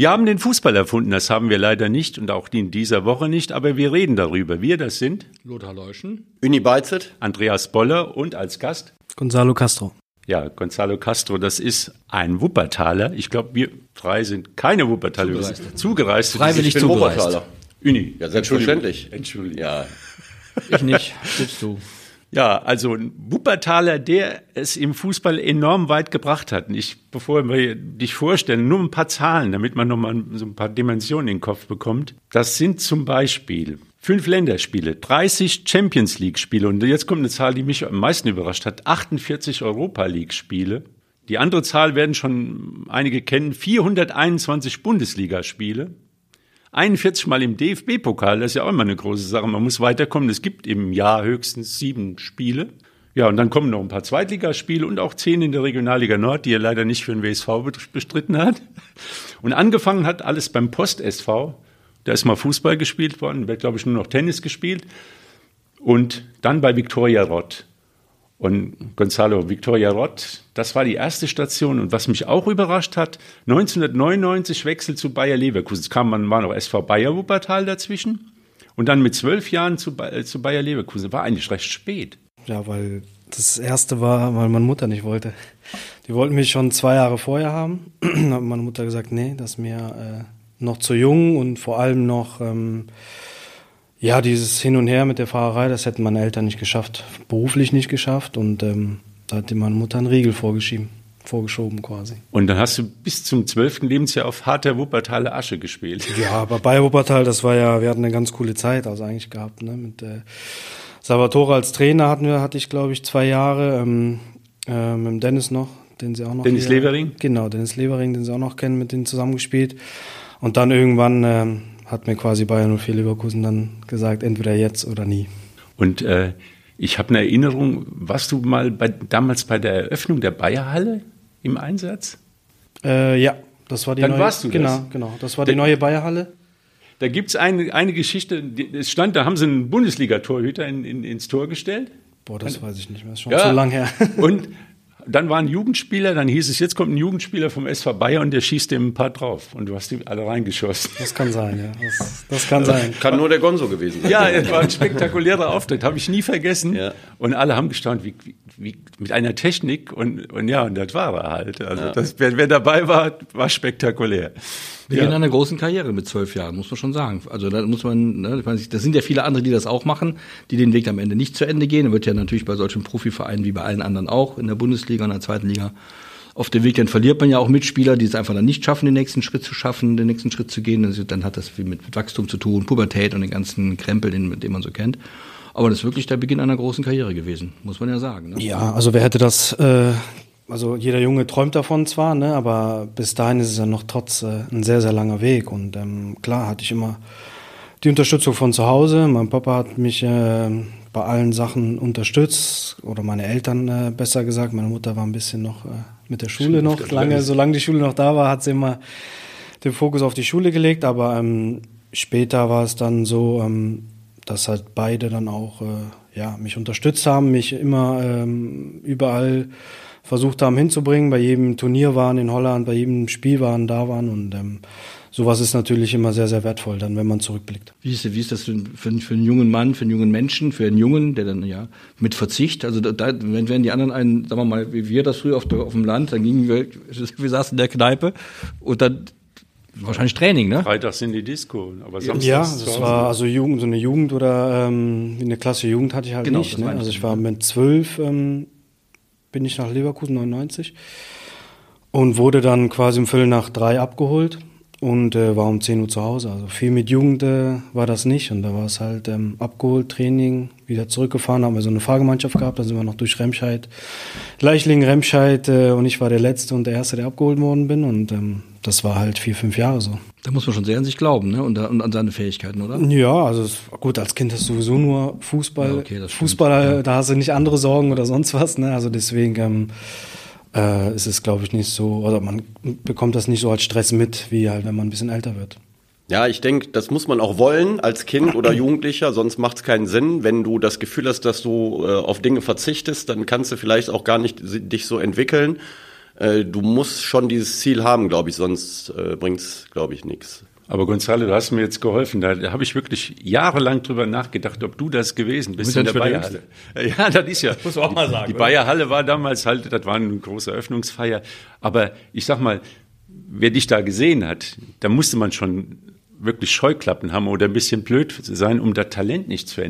Wir haben den Fußball erfunden, das haben wir leider nicht und auch in dieser Woche nicht, aber wir reden darüber. Wir, das sind Lothar Leuschen, Uni Beizet, Andreas Boller und als Gast Gonzalo Castro. Ja, Gonzalo Castro, das ist ein Wuppertaler. Ich glaube, wir drei sind keine Wuppertaler. Zugereiste. Zugereiste. Freiwillig ich bin zugereist. Wuppertaler. Uni. Ja, selbstverständlich. Entschuldigung. Ja, Ich nicht, gibst du. Ja, also ein Wuppertaler, der es im Fußball enorm weit gebracht hat. Ich, bevor wir dich vorstellen, nur ein paar Zahlen, damit man nochmal so ein paar Dimensionen in den Kopf bekommt. Das sind zum Beispiel fünf Länderspiele, 30 Champions League Spiele und jetzt kommt eine Zahl, die mich am meisten überrascht hat, 48 Europa League Spiele. Die andere Zahl werden schon einige kennen, 421 Bundesligaspiele. 41 Mal im DFB-Pokal, das ist ja auch immer eine große Sache. Man muss weiterkommen. Es gibt im Jahr höchstens sieben Spiele. Ja, und dann kommen noch ein paar Zweitligaspiele und auch zehn in der Regionalliga Nord, die er leider nicht für den WSV bestritten hat. Und angefangen hat alles beim Post-SV. Da ist mal Fußball gespielt worden, wird, glaube ich, nur noch Tennis gespielt. Und dann bei Viktoria Rott. Und Gonzalo Victoria Rott, das war die erste Station. Und was mich auch überrascht hat, 1999 Wechsel zu Bayer Leverkusen. Es kam man war noch SV Bayer Wuppertal dazwischen. Und dann mit zwölf Jahren zu, äh, zu Bayer Leverkusen. War eigentlich recht spät. Ja, weil das erste war, weil meine Mutter nicht wollte. Die wollten mich schon zwei Jahre vorher haben. Da hat meine Mutter gesagt, nee, das ist mir äh, noch zu jung und vor allem noch, ähm, ja, dieses Hin und Her mit der Fahrerei, das hätten meine Eltern nicht geschafft, beruflich nicht geschafft und ähm, da hat die meine Mutter einen Riegel vorgeschieben, vorgeschoben quasi. Und dann hast du bis zum zwölften Lebensjahr auf harter Wuppertaler Asche gespielt. Ja, aber bei Wuppertal, das war ja, wir hatten eine ganz coole Zeit, also eigentlich gehabt, ne? Mit äh, Salvatore als Trainer hatten wir, hatte ich glaube ich zwei Jahre, ähm, äh, mit dem Dennis noch, den sie auch noch. Dennis hier- Levering? Genau, Dennis Levering, den sie auch noch kennen, mit denen zusammengespielt. Und dann irgendwann ähm, hat mir quasi Bayern 04 Leverkusen dann gesagt, entweder jetzt oder nie. Und äh, ich habe eine Erinnerung, warst du mal bei, damals bei der Eröffnung der Bayerhalle im Einsatz? Äh, ja, das war die Dann neue. warst du das? Genau, genau. Das war die neue Bayerhalle. Da gibt's eine, eine Geschichte, es stand, da haben sie einen Bundesliga-Torhüter in, in, ins Tor gestellt. Boah, das weiß ich nicht mehr. Ist schon Ja. zu lang her. Und dann war ein Jugendspieler, dann hieß es, jetzt kommt ein Jugendspieler vom SV Bayer und der schießt dem ein paar drauf. Und du hast die alle reingeschossen. Das kann sein, ja. Das, das kann sein. kann nur der Gonzo gewesen sein. Ja, es war ein spektakulärer Auftritt, habe ich nie vergessen. Ja. Und alle haben gestaunt, wie, wie, mit einer Technik und, und ja, und das war er halt. Also das, wer, wer dabei war, war spektakulär. Beginn Ja. einer großen Karriere mit zwölf Jahren, muss man schon sagen. Also da muss man, ne, ich meine, das sind ja viele andere, die das auch machen, die den Weg am Ende nicht zu Ende gehen. Da wird ja natürlich bei solchen Profivereinen wie bei allen anderen auch in der Bundesliga und der zweiten Liga auf dem Weg, dann verliert man ja auch Mitspieler, die es einfach dann nicht schaffen, den nächsten Schritt zu schaffen, den nächsten Schritt zu gehen. Also dann hat das viel mit, mit Wachstum zu tun, Pubertät und den ganzen Krempel, den, den man so kennt. Aber das ist wirklich der Beginn einer großen Karriere gewesen, muss man ja sagen. Ne? Ja, also wer hätte das, äh, also jeder Junge träumt davon zwar, ne, aber bis dahin ist es ja noch trotz äh, ein sehr, sehr langer Weg. Und ähm, klar hatte ich immer die Unterstützung von zu Hause. Mein Papa hat mich äh, bei allen Sachen unterstützt oder meine Eltern äh, besser gesagt. Meine Mutter war ein bisschen noch äh, mit der Schule noch lange, solange die Schule noch da war, hat sie immer den Fokus auf die Schule gelegt. Aber ähm, später war es dann so, ähm, dass halt beide dann auch äh, ja, mich unterstützt haben, mich immer ähm, überall versucht haben hinzubringen, bei jedem Turnier waren in Holland, bei jedem Spiel waren, da waren und ähm, sowas ist natürlich immer sehr, sehr wertvoll dann, wenn man zurückblickt. Wie ist, wie ist das für, für, für einen jungen Mann, für einen jungen Menschen, für einen Jungen, der dann ja mit Verzicht, also da, wenn, wenn die anderen einen, sagen wir mal, wie wir das früher auf, der, auf dem Land, dann gingen wir, wir saßen in der Kneipe und dann wahrscheinlich Training, ne? Freitags sind die Disco, aber samstags Ja, das war also Jugend, so eine Jugend oder ähm, eine Klasse Jugend hatte ich halt Genau, nicht. Ne? Also ich war mit zwölf, ähm, bin ich nach Leverkusen 99 und wurde dann quasi um Viertel nach drei abgeholt und äh, war um 10 Uhr zu Hause. Also viel mit Jugend äh, war das nicht und da war es halt ähm, abgeholt, Training, wieder zurückgefahren, haben wir so eine Fahrgemeinschaft gehabt, da sind wir noch durch Remscheid, Leichlingen, Remscheid äh, und ich war der Letzte und der Erste, der abgeholt worden bin und ähm, das war halt vier, fünf Jahre so. Da muss man schon sehr an sich glauben, ne? Und, und an seine Fähigkeiten, oder? Ja, also gut, als Kind hast du sowieso nur Fußball. Ja, okay, Fußball, ja. da hast du nicht andere Sorgen oder sonst was. Ne? Also deswegen ähm, äh, ist es, glaube ich, nicht so, oder man bekommt das nicht so als Stress mit, wie halt, wenn man ein bisschen älter wird. Ja, ich denke, das muss man auch wollen als Kind oder Jugendlicher, sonst macht es keinen Sinn. Wenn du das Gefühl hast, dass du äh, auf Dinge verzichtest, dann kannst du vielleicht auch gar nicht dich so entwickeln. äh, du musst schon dieses Ziel haben, glaube ich, sonst äh, bringt's, glaube ich, nichts. Aber Gonzalo, du hast mir jetzt geholfen. Da, habe ich wirklich jahrelang drüber nachgedacht, ob du das gewesen bist in der Bayerhalle. Ja, das ist ja. Muss man auch mal sagen, Die oder? Bayerhalle war damals halt, das war eine große Eröffnungsfeier. Aber ich sag mal, wer dich da gesehen hat, da musste man schon wirklich Scheuklappen haben oder ein bisschen blöd sein, um das Talent nicht zu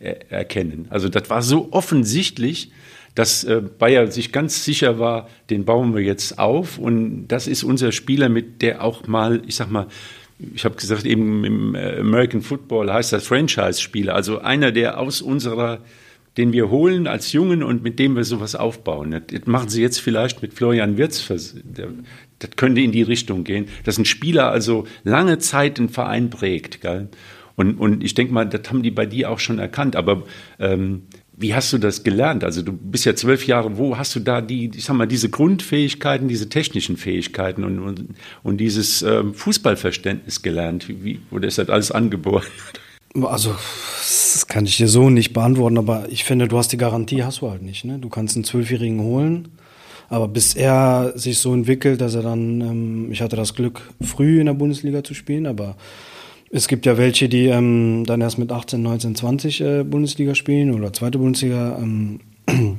er erkennen. Also das war so offensichtlich, dass äh, Bayer sich ganz sicher war, den bauen wir jetzt auf und das ist unser Spieler, mit der auch mal, ich sag mal, ich habe gesagt, eben im äh, American Football heißt das Franchise-Spieler, also einer, der aus unserer, den wir holen als Jungen und mit dem wir sowas aufbauen. Das, machen sie jetzt vielleicht mit Florian Wirz. Das könnte in die Richtung gehen, dass ein Spieler also lange Zeit einen Verein prägt. Gell? Und, und ich denke mal, das haben die bei dir auch schon erkannt. Aber ähm, wie hast du das gelernt? Also du bist ja zwölf Jahre, wo hast du da die, ich sag mal, diese Grundfähigkeiten, diese technischen Fähigkeiten und, und, und dieses ähm, Fußballverständnis gelernt? Wie, oder ist das alles angeboren? Also, das kann ich dir so nicht beantworten, aber ich finde, du hast die Garantie, hast du halt nicht. Ne? Du kannst einen Zwölfjährigen holen, aber bis er sich so entwickelt, dass er dann, ähm, ich hatte das Glück, früh in der Bundesliga zu spielen, aber es gibt ja welche, die ähm, dann erst mit 18, 19, 20 äh, Bundesliga spielen oder zweite Bundesliga. Ähm,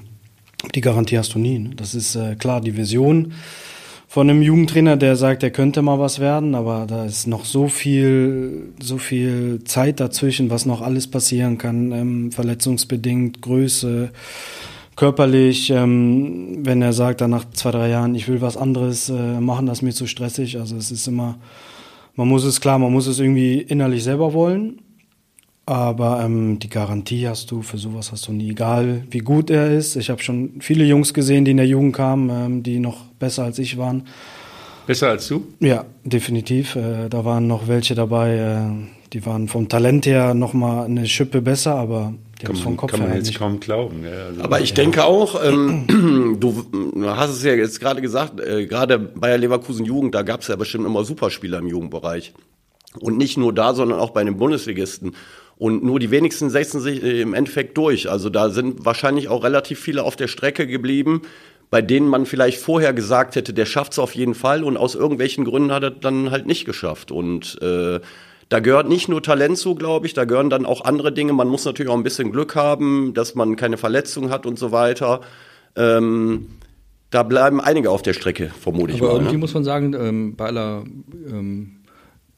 die Garantie hast du nie. Ne? Das ist äh, klar die Vision von einem Jugendtrainer, der sagt, er könnte mal was werden, aber da ist noch so viel, so viel Zeit dazwischen, was noch alles passieren kann, ähm, verletzungsbedingt, Größe, körperlich, ähm, wenn er sagt, dann nach zwei, drei Jahren, ich will was anderes äh, machen, das ist mir zu stressig. Also es ist immer, man muss es klar, man muss es irgendwie innerlich selber wollen. Aber ähm, die Garantie hast du, für sowas hast du nie, egal wie gut er ist. Ich habe schon viele Jungs gesehen, die in der Jugend kamen, ähm, die noch besser als ich waren. Besser als du? Ja, definitiv. Äh, da waren noch welche dabei, äh, die waren vom Talent her noch mal eine Schippe besser, aber die haben es vom Kopf kann man her jetzt nicht. kaum glauben. Ja, also Aber ich denke auch, ähm, du hast es ja jetzt gerade gesagt, äh, gerade Bayer Leverkusen Jugend, da gab es ja bestimmt immer Superspieler im Jugendbereich. Und nicht nur da, sondern auch bei den Bundesligisten. Und nur die wenigsten setzen sich äh, im Endeffekt durch. Also da sind wahrscheinlich auch relativ viele auf der Strecke geblieben, bei denen man vielleicht vorher gesagt hätte, der schafft es auf jeden Fall und aus irgendwelchen Gründen hat er dann halt nicht geschafft. Und äh, da gehört nicht nur Talent zu, glaube ich, da gehören dann auch andere Dinge. Man muss natürlich auch ein bisschen Glück haben, dass man keine Verletzung hat und so weiter. Ähm, da bleiben einige auf der Strecke, vermute ich Aber mal. irgendwie Ne? muss man sagen, ähm, bei aller ähm,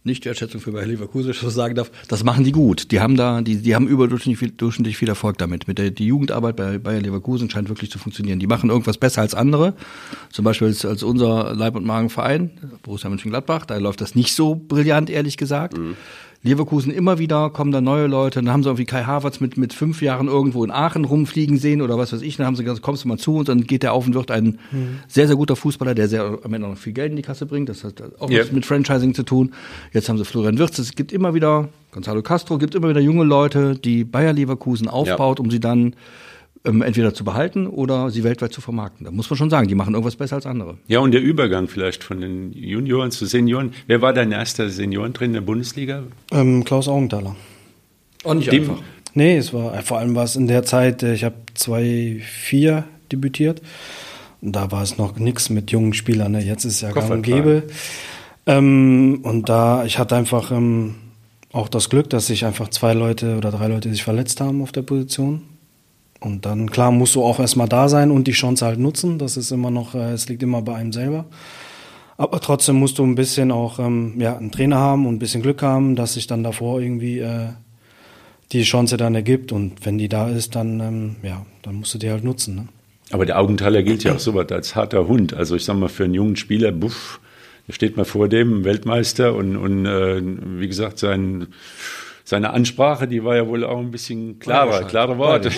Nicht-Wertschätzung für Bayer Leverkusen, das sagen darf, das machen die gut. Die haben da, die, die haben überdurchschnittlich viel, durchschnittlich viel Erfolg damit. Mit der die Jugendarbeit bei Bayer Leverkusen scheint wirklich zu funktionieren. Die machen irgendwas besser als andere. Zum Beispiel als, als unser Leib- und Magenverein, Borussia Mönchengladbach, da läuft das nicht so brillant, ehrlich gesagt. Leverkusen immer wieder kommen da neue Leute, dann haben sie irgendwie Kai Havertz mit, mit fünf Jahren irgendwo in Aachen rumfliegen sehen oder was weiß ich, dann haben sie gesagt, kommst du mal zu uns, dann geht der auf und wird ein sehr, sehr guter Fußballer, der sehr am Ende noch viel Geld in die Kasse bringt, das hat auch Ja. was mit Franchising zu tun. Jetzt haben sie Florian Wirtz, es gibt immer wieder, Gonzalo Castro, gibt immer wieder junge Leute, die Bayer Leverkusen aufbaut, um sie dann ähm, entweder zu behalten oder sie weltweit zu vermarkten. Da muss man schon sagen, die machen irgendwas besser als andere. Ja, und der Übergang vielleicht von den Junioren zu Senioren. Wer war dein erster Seniorentrainer der Bundesliga? Ähm, Klaus Augenthaler. Auch nicht Dem- Nee, es war vor allem war es in der Zeit, äh, ich habe 2004 debütiert. Und da war es noch nichts mit jungen Spielern. Ne? Jetzt ist es ja gang und Koffertragen. gäbe. Ähm, und da, ich hatte einfach ähm, auch das Glück, dass sich einfach zwei Leute oder drei Leute sich verletzt haben auf der Position. Und dann, klar, musst du auch erstmal da sein und die Chance halt nutzen. Das ist immer noch, äh, es liegt immer bei einem selber. Aber trotzdem musst du ein bisschen auch ähm, ja, einen Trainer haben und ein bisschen Glück haben, dass sich dann davor irgendwie äh, die Chance dann ergibt. Und wenn die da ist, dann, ähm, ja, dann musst du die halt nutzen. Ne? Aber der Augenthaler gilt ja auch so was als harter Hund. Also ich sag mal, für einen jungen Spieler, buff, da steht man vor dem Weltmeister und, und äh, wie gesagt, sein, seine Ansprache, die war ja wohl auch ein bisschen klarer, klare Worte.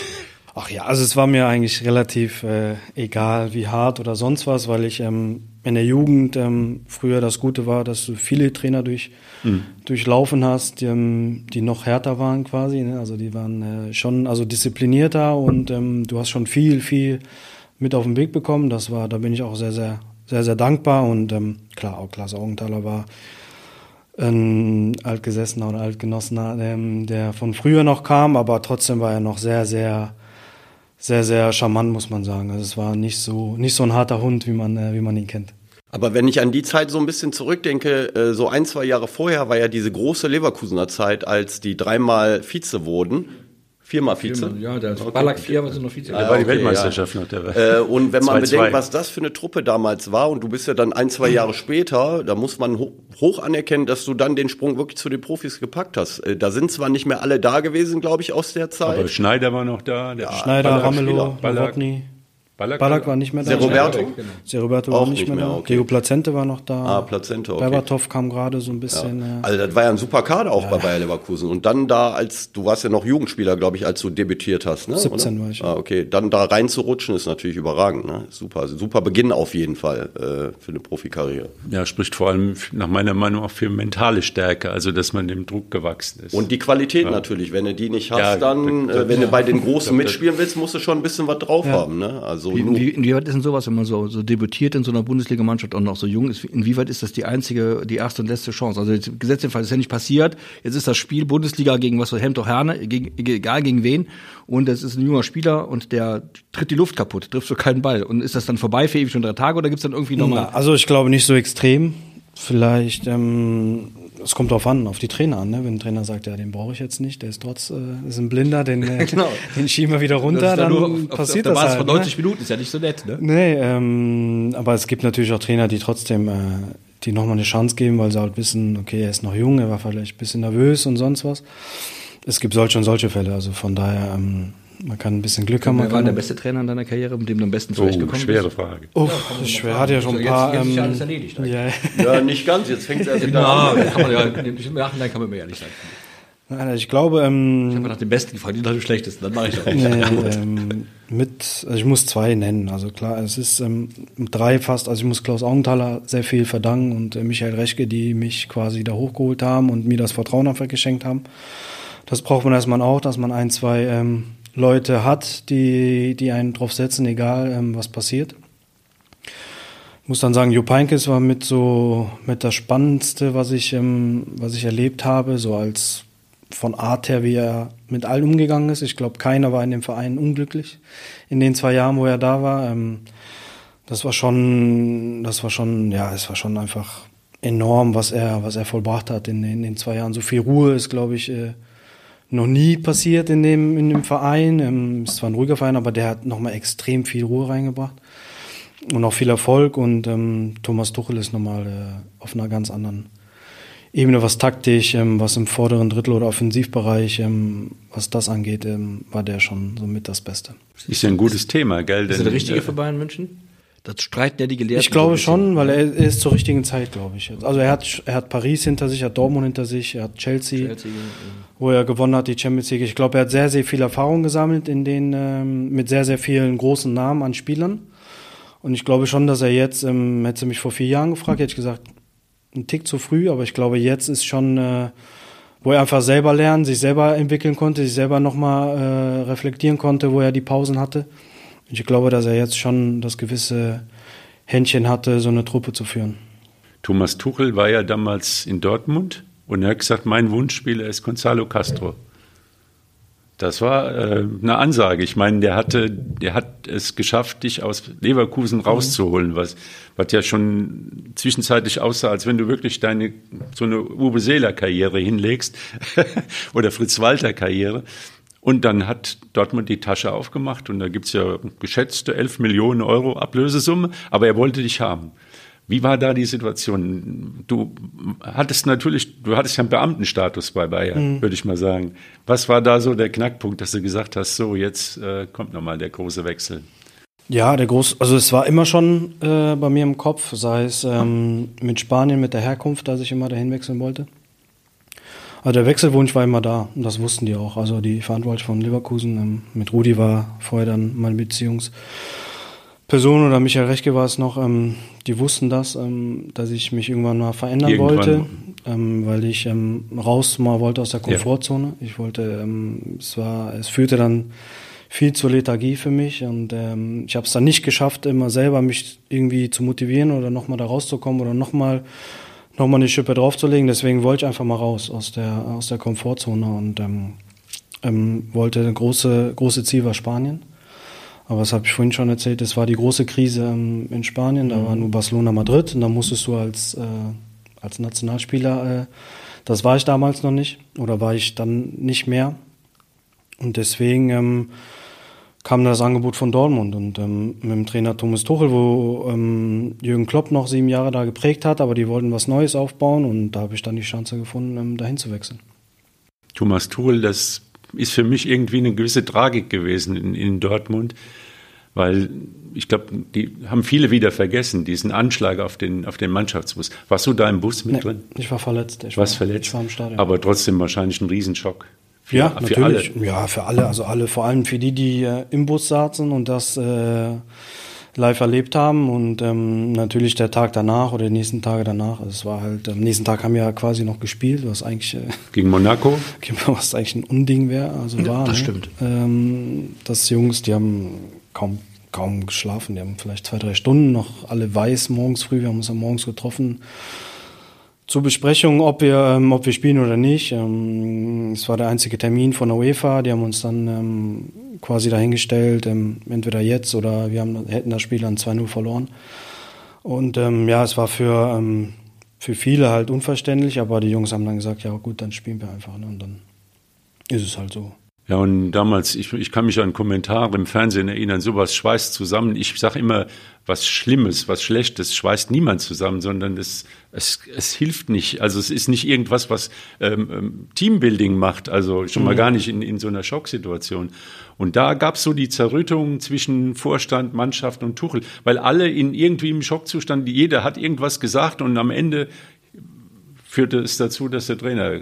Ach ja, also es war mir eigentlich relativ äh, egal, wie hart oder sonst was, weil ich ähm, in der Jugend ähm, früher das Gute war, dass du viele Trainer durch, durchlaufen hast, die, ähm, die noch härter waren quasi. Ne? Also die waren äh, schon also disziplinierter und ähm, du hast schon viel, viel mit auf den Weg bekommen. Das war, da bin ich auch sehr, sehr, sehr, sehr dankbar und ähm, klar, auch Klaas Augenthaler war ein altgesessener oder altgenossener, ähm, der von früher noch kam, aber trotzdem war er noch sehr, sehr sehr, sehr charmant, muss man sagen. Also es war nicht so, nicht so ein harter Hund, wie man, äh, wie man ihn kennt. Aber wenn ich an die Zeit so ein bisschen zurückdenke, äh, so ein, zwei Jahre vorher war ja diese große Leverkusener Zeit, als die dreimal Vize wurden. Viermal Vize. Ja, der okay. Ballack vier, was sind noch Vize? Der war die Weltmeisterschaft noch. Der war. Äh, und wenn man 2, bedenkt, 2. was das für eine Truppe damals war, und du bist ja dann ein, zwei Jahre später, da muss man hoch anerkennen, dass du dann den Sprung wirklich zu den Profis gepackt hast. Äh, da sind zwar nicht mehr alle da gewesen, glaube ich, aus der Zeit. Aber Schneider war noch da. Der Schneider, Ballack, Ramelow, Ballack. Ballack, Ballack war nicht mehr da. Se Roberto? Se Roberto war nicht, mehr, mehr da. Okay. Diego Placente war noch da. Ah, Placente, okay. Berbatov kam gerade so ein bisschen. Ja. Also das war ja ein super Kader auch ja. bei Bayer Leverkusen. Und dann da, als du warst ja noch Jugendspieler, glaube ich, als du debütiert hast, ne? 17 Oder? war ich. Ah, okay. Dann da reinzurutschen ist natürlich überragend, ne? Super, also super Beginn auf jeden Fall äh, für eine Profikarriere. Ja, spricht vor allem nach meiner Meinung auch für mentale Stärke, also dass man dem Druck gewachsen ist. Und die Qualität ja. natürlich, wenn du die nicht hast, ja, dann, äh, wenn du bei den Großen mitspielen willst, musst du schon ein bisschen was drauf haben, ne? Also wie, wie, inwieweit ist denn sowas, wenn man so, so debütiert in so einer Bundesligamannschaft und noch so jung ist, inwieweit ist das die einzige, die erste und letzte Chance? Also gesetzt den Fall ist ja nicht passiert. Jetzt ist das Spiel Bundesliga gegen was für Hemd Herne, gegen, egal gegen wen. Und es ist ein junger Spieler und der tritt die Luft kaputt, trifft so keinen Ball. Und ist das dann vorbei für ewig schon drei Tage oder gibt's dann irgendwie nochmal? Also ich glaube nicht so extrem. Vielleicht ähm, es kommt drauf an, auf die Trainer an. Ne? Wenn ein Trainer sagt, ja, den brauche ich jetzt nicht, der ist trotz, äh, ist ein Blinder, den, äh, genau. den schieben wir wieder runter, dann, dann auf, passiert auf, auf das halt. von 90 ne? Minuten ist ja nicht so nett, ne? Nee, ähm, aber es gibt natürlich auch Trainer, die trotzdem, äh, die nochmal eine Chance geben, weil sie halt wissen, okay, er ist noch jung, er war vielleicht ein bisschen nervös und sonst was. Es gibt solche und solche Fälle, also von daher, ähm, man kann ein bisschen Glück haben. Wer war der beste Trainer in deiner Karriere, mit dem du am besten zurechtgekommen oh, schwere Frage. Oh, ja, schwer. Hat ja schon ein paar. Jetzt, jetzt ist ja alles ähm, erledigt. Ja. ja, nicht ganz. Jetzt fängt es erst wieder an. Ja, kann man ja, im Nachhinein kann man mir ehrlich sein. Ich glaube. Ähm, ich habe nach dem Besten gefragt, nicht nach dem Schlechtesten. Dann mache ich auch. Nee, ähm, mit, also ich muss zwei nennen. Also klar, es ist ähm, drei fast. Also ich muss Klaus Augenthaler sehr viel verdanken und äh, Michael Rechke, die mich quasi da hochgeholt haben und mir das Vertrauen einfach geschenkt haben. Das braucht man erstmal auch, dass man ein, zwei ähm, Leute hat, die, die einen drauf setzen, egal ähm, was passiert. Ich muss dann sagen, Jupp Heynckes war mit so mit das Spannendste, was ich, ähm, was ich erlebt habe, so als von Art her, wie er mit allen umgegangen ist. Ich glaube, keiner war in dem Verein unglücklich in den zwei Jahren, wo er da war. Ähm, das war schon, das war schon, ja, es war schon einfach enorm, was er, was er vollbracht hat in, in den zwei Jahren. So viel Ruhe ist, glaube ich, äh, noch nie passiert in dem, in dem Verein. Ähm, ist zwar ein ruhiger Verein, aber der hat nochmal extrem viel Ruhe reingebracht und auch viel Erfolg. Und ähm, Thomas Tuchel ist nochmal äh, auf einer ganz anderen Ebene, was taktisch, ähm, was im vorderen Drittel oder Offensivbereich, ähm, was das angeht, ähm, war der schon somit das Beste. Ist ja ein gutes Thema, gell? Ist er der Richtige für Bayern München? Das streiten ja die Gelehrten. Ich glaube schon, weil er, ist zur richtigen Zeit, glaube ich. Also er hat, er hat Paris hinter sich, er hat Dortmund hinter sich, er hat Chelsea, Chelsea wo er gewonnen hat, die Champions League. Ich glaube, er hat sehr, sehr viel Erfahrung gesammelt in den, ähm, mit sehr, sehr vielen großen Namen an Spielern. Und ich glaube schon, dass er jetzt, ähm, hätte mich vor vier Jahren gefragt, hätte ich gesagt, ein Tick zu früh, aber ich glaube, jetzt ist schon, äh, wo er einfach selber lernen, sich selber entwickeln konnte, sich selber nochmal äh, reflektieren konnte, wo er die Pausen hatte. Ich glaube, dass er jetzt schon das gewisse Händchen hatte, so eine Truppe zu führen. Thomas Tuchel war ja damals in Dortmund und er hat gesagt, mein Wunschspieler ist Gonzalo Castro. Das war äh, eine Ansage. Ich meine, der hatte, der hat es geschafft, dich aus Leverkusen mhm. rauszuholen, was, was ja schon zwischenzeitlich aussah, als wenn du wirklich deine so eine Uwe Seeler Karriere hinlegst oder Fritz Walter Karriere. Und dann hat Dortmund die Tasche aufgemacht und da gibt's ja geschätzte 11 Millionen Euro Ablösesumme, aber er wollte dich haben. Wie war da die Situation? Du hattest natürlich, du hattest ja einen Beamtenstatus bei Bayern, mhm. würde ich mal sagen. Was war da so der Knackpunkt, dass du gesagt hast, so jetzt äh, kommt nochmal der große Wechsel? Ja, der groß, also es war immer schon äh, bei mir im Kopf, sei es ähm, mit Spanien, mit der Herkunft, dass ich immer dahin wechseln wollte. Also der Wechselwunsch war immer da und das wussten die auch. Also die Verantwortlichen von Leverkusen, ähm, mit Rudi war vorher dann meine Beziehungsperson oder Michael Rechke war es noch, ähm, die wussten das, ähm, dass ich mich irgendwann mal verändern irgendwann. wollte, ähm, weil ich ähm, raus mal wollte aus der Komfortzone. Ja. Ich wollte, ähm, es war, es führte dann viel zur Lethargie für mich und ähm, ich habe es dann nicht geschafft, immer selber mich irgendwie zu motivieren oder nochmal da rauszukommen oder nochmal nochmal eine Schippe draufzulegen. Deswegen wollte ich einfach mal raus aus der, aus der Komfortzone und ähm, ähm, wollte eine große, große Ziel war Spanien. Aber das habe ich vorhin schon erzählt, das war die große Krise ähm, in Spanien, da war nur Barcelona Madrid und da musstest du als, äh, als Nationalspieler, äh, das war ich damals noch nicht oder war ich dann nicht mehr. Und deswegen ähm, kam das Angebot von Dortmund und ähm, mit dem Trainer Thomas Tuchel, wo ähm, Jürgen Klopp noch sieben Jahre da geprägt hat, aber die wollten was Neues aufbauen und da habe ich dann die Chance gefunden, ähm, dahin zu wechseln. Thomas Tuchel, das ist für mich irgendwie eine gewisse Tragik gewesen in, in Dortmund, weil ich glaube, die haben viele wieder vergessen, diesen Anschlag auf den, auf den Mannschaftsbus. Warst du da im Bus mit Nee, drin? ich war verletzt. Ich Warst war, verletzt? Ich war im Stadion. Aber trotzdem wahrscheinlich ein Riesenschock. Für, ja, für natürlich. alle. Ja, für alle. Also alle, vor allem für die, die äh, im Bus saßen und das äh, live erlebt haben. Und ähm, natürlich der Tag danach oder die nächsten Tage danach. Also es war halt, am nächsten Tag haben wir ja quasi noch gespielt, was eigentlich, äh, Gegen Monaco? was eigentlich ein Unding wäre. Also war, das ne? stimmt. Ähm, das Jungs, die haben kaum kaum geschlafen. Die haben vielleicht zwei, drei Stunden noch alle weiß morgens früh. Wir haben uns ja morgens getroffen zur Besprechung, ob wir, ähm, ob wir spielen oder nicht. Ähm, es war der einzige Termin von der UEFA. Die haben uns dann ähm, quasi dahingestellt, ähm, entweder jetzt oder wir haben, hätten das Spiel dann 2-0 verloren. Und ähm, ja, es war für, ähm, für viele halt unverständlich, aber die Jungs haben dann gesagt, ja gut, dann spielen wir einfach. Ne? Und dann ist es halt so. Ja, und damals, ich, ich kann mich an Kommentare im Fernsehen erinnern, sowas schweißt zusammen. Ich sage immer, was Schlimmes, was Schlechtes schweißt niemand zusammen, sondern es, es, es hilft nicht. Also es ist nicht irgendwas, was ähm, ähm, Teambuilding macht, also schon mal gar nicht in, in so einer Schocksituation. Und da gab es so die Zerrüttung zwischen Vorstand, Mannschaft und Tuchel, weil alle in irgendwie im Schockzustand, jeder hat irgendwas gesagt und am Ende führte es dazu, dass der Trainer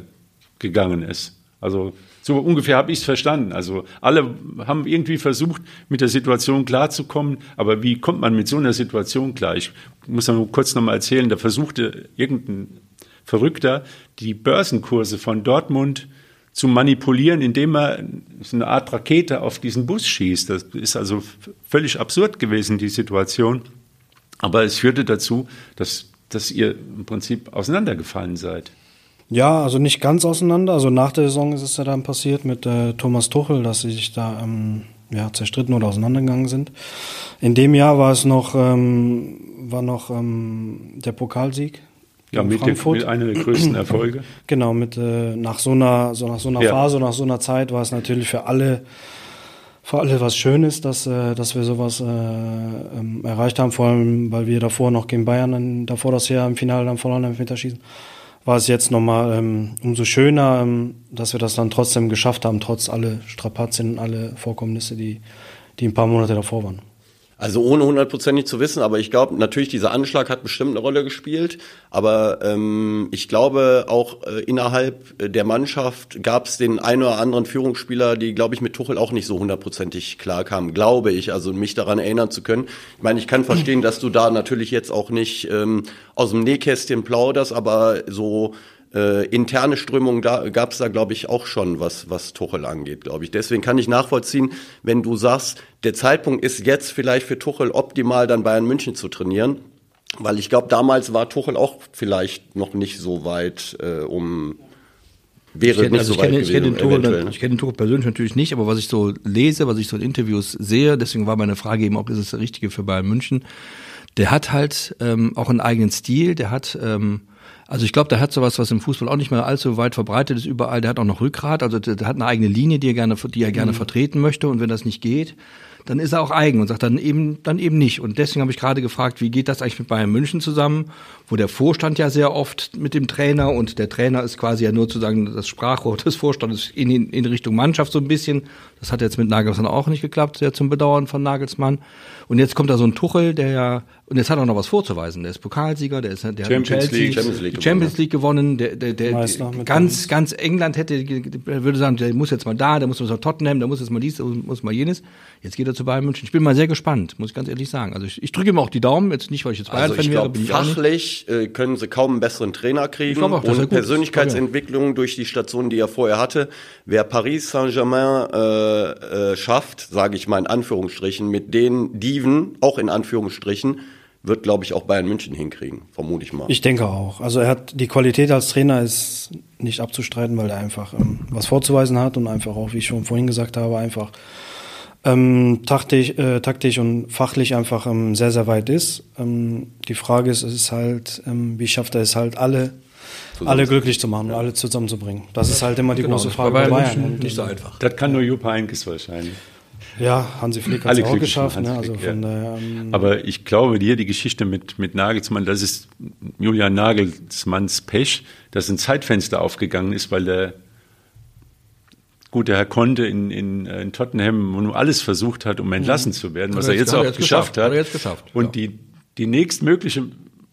gegangen ist. Also so ungefähr habe ich es verstanden. Also alle haben irgendwie versucht, mit der Situation klarzukommen. Aber wie kommt man mit so einer Situation klar? Ich muss noch kurz noch mal erzählen, da versuchte irgendein Verrückter, die Börsenkurse von Dortmund zu manipulieren, indem er so eine Art Rakete auf diesen Bus schießt. Das ist also völlig absurd gewesen, die Situation. Aber es führte dazu, dass, dass ihr im Prinzip auseinandergefallen seid. Ja, also nicht ganz auseinander. Also nach der Saison ist es ja dann passiert mit äh, Thomas Tuchel, dass sie sich da ähm, ja, zerstritten oder auseinandergegangen sind. In dem Jahr war es noch, ähm, war noch ähm, der Pokalsieg. Ja, mit, den, Frankfurt. mit einer der größten Erfolge. Genau, mit äh, nach so einer, so nach so einer Ja. Phase, nach so einer Zeit war es natürlich für alle, für alle was Schönes, dass, äh, dass wir sowas äh, ähm, erreicht haben, vor allem, weil wir davor noch gegen Bayern, dann, davor das Jahr im Finale dann verloren haben, im Meterschießen, war es jetzt nochmal ähm, umso schöner, ähm, dass wir das dann trotzdem geschafft haben, trotz alle Strapazien und alle Vorkommnisse, die, die ein paar Monate davor waren. Also ohne hundertprozentig zu wissen, aber ich glaube, natürlich dieser Anschlag hat bestimmt eine Rolle gespielt. Aber ähm, ich glaube auch äh, innerhalb der Mannschaft gab es den einen oder anderen Führungsspieler, die, glaube ich, mit Tuchel auch nicht so hundertprozentig klar kamen, glaube ich. Also mich daran erinnern zu können. Ich meine, ich kann verstehen, dass du da natürlich jetzt auch nicht ähm, aus dem Nähkästchen plauderst, aber so äh, interne Strömungen da gab es da, glaube ich, auch schon, was, was Tuchel angeht, glaube ich. Deswegen kann ich nachvollziehen, wenn du sagst, der Zeitpunkt ist jetzt vielleicht für Tuchel optimal, dann Bayern München zu trainieren. Weil ich glaube, damals war Tuchel auch vielleicht noch nicht so weit, äh, um wäre Ich kenne, nicht also so ich weit kenne, ich kenne gewesen. den Tuchel, eventuell, ne? ich kenne den Tuchel persönlich natürlich nicht, aber was ich so lese, was ich so in Interviews sehe, deswegen war meine Frage eben auch, ist es der Richtige für Bayern München? Der hat halt ähm, auch einen eigenen Stil, der hat, ähm, also ich glaube, der hat sowas, was im Fußball auch nicht mehr allzu weit verbreitet ist überall. Der hat auch noch Rückgrat, also der, der hat eine eigene Linie, die er gerne, die er gerne vertreten möchte. Und wenn das nicht geht, dann ist er auch eigen und sagt dann eben, dann eben nicht. Und deswegen habe ich gerade gefragt, wie geht das eigentlich mit Bayern München zusammen, wo der Vorstand ja sehr oft mit dem Trainer und der Trainer ist quasi ja nur zu sagen, das Sprachrohr des Vorstandes in, in, in Richtung Mannschaft so ein bisschen. Das hat jetzt mit Nagelsmann auch nicht geklappt, sehr zum Bedauern von Nagelsmann. Und jetzt kommt da so ein Tuchel, der ja, und jetzt hat er auch noch was vorzuweisen. Der ist Pokalsieger, der ist, der Champions hat Chelsea, League. Champions League die Champions League gewonnen, der, der, der Meister ganz, uns. ganz England hätte, er würde sagen, der muss jetzt mal da, der muss mal Tottenham, der muss jetzt mal dies, der muss mal jenes. Jetzt geht er zu Bayern München. Ich bin mal sehr gespannt, muss ich ganz ehrlich sagen. Also ich, ich drücke ihm auch die Daumen, jetzt nicht, weil ich jetzt Also Bayern-Fan ich wäre, auch nicht. fachlich äh, können sie kaum einen besseren Trainer kriegen auch, und. Persönlichkeitsentwicklung durch die Stationen, die er vorher hatte. Wer Paris Saint-Germain äh, äh, schafft, sage ich mal in Anführungsstrichen, mit den Diven, auch in Anführungsstrichen, wird, glaube ich, auch Bayern München hinkriegen, vermute ich mal. Ich denke auch. Also er hat die Qualität als Trainer ist nicht abzustreiten, weil er einfach ähm, was vorzuweisen hat und einfach auch, wie ich schon vorhin gesagt habe, einfach ähm, taktisch, äh, taktisch und fachlich einfach ähm, sehr, sehr weit ist. Ähm, die Frage ist, ist halt, ähm, wie schafft er es halt alle, alle glücklich zu machen, ja. alle zusammenzubringen. Das ist halt immer die genau, große Frage bei Bayern. Und, nicht so einfach. Das kann nur Jupp Heynckes wahrscheinlich. Ja, Hansi Flick hat es auch geschafft. Ne? Also Flick, ja. der, ähm Aber ich glaube, hier die Geschichte mit, mit Nagelsmann, das ist Julian Nagelsmanns Pech, dass ein Zeitfenster aufgegangen ist, weil der gute Herr Conte in, in, in Tottenham nur alles versucht hat, um entlassen mhm. zu werden, was er jetzt, auch geschafft, geschafft, hat. Jetzt geschafft, und ja. die, die nächstmögliche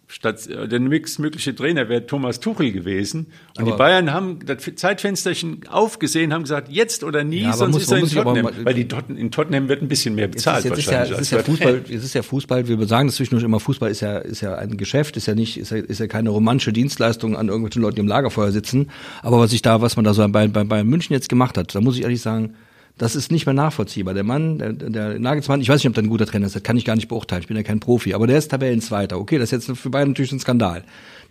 statt äh, der nächstmögliche Trainer wäre Thomas Tuchel gewesen. Und aber die Bayern haben das Zeitfensterchen aufgesehen, haben gesagt, jetzt oder nie, ja, sonst ist er in Tottenham. Mal, weil die Totten, in Tottenham wird ein bisschen mehr bezahlt jetzt ist, jetzt wahrscheinlich. Ist ja, es, ist ja Fußball, es ist ja Fußball, wir sagen das zwischendurch immer, Fußball ist ja, ist ja ein Geschäft, ist ja nicht, ist ja, ist ja keine romantische Dienstleistung an irgendwelchen Leuten, die im Lagerfeuer sitzen. Aber was ich da, was man da so bei, bei, bei München jetzt gemacht hat, da muss ich ehrlich sagen, das ist nicht mehr nachvollziehbar. Der Mann, der, der Nagelsmann, ich weiß nicht, ob der ein guter Trainer ist, das kann ich gar nicht beurteilen, ich bin ja kein Profi, aber der ist Tabellenzweiter. Okay, das ist jetzt für beide natürlich ein Skandal.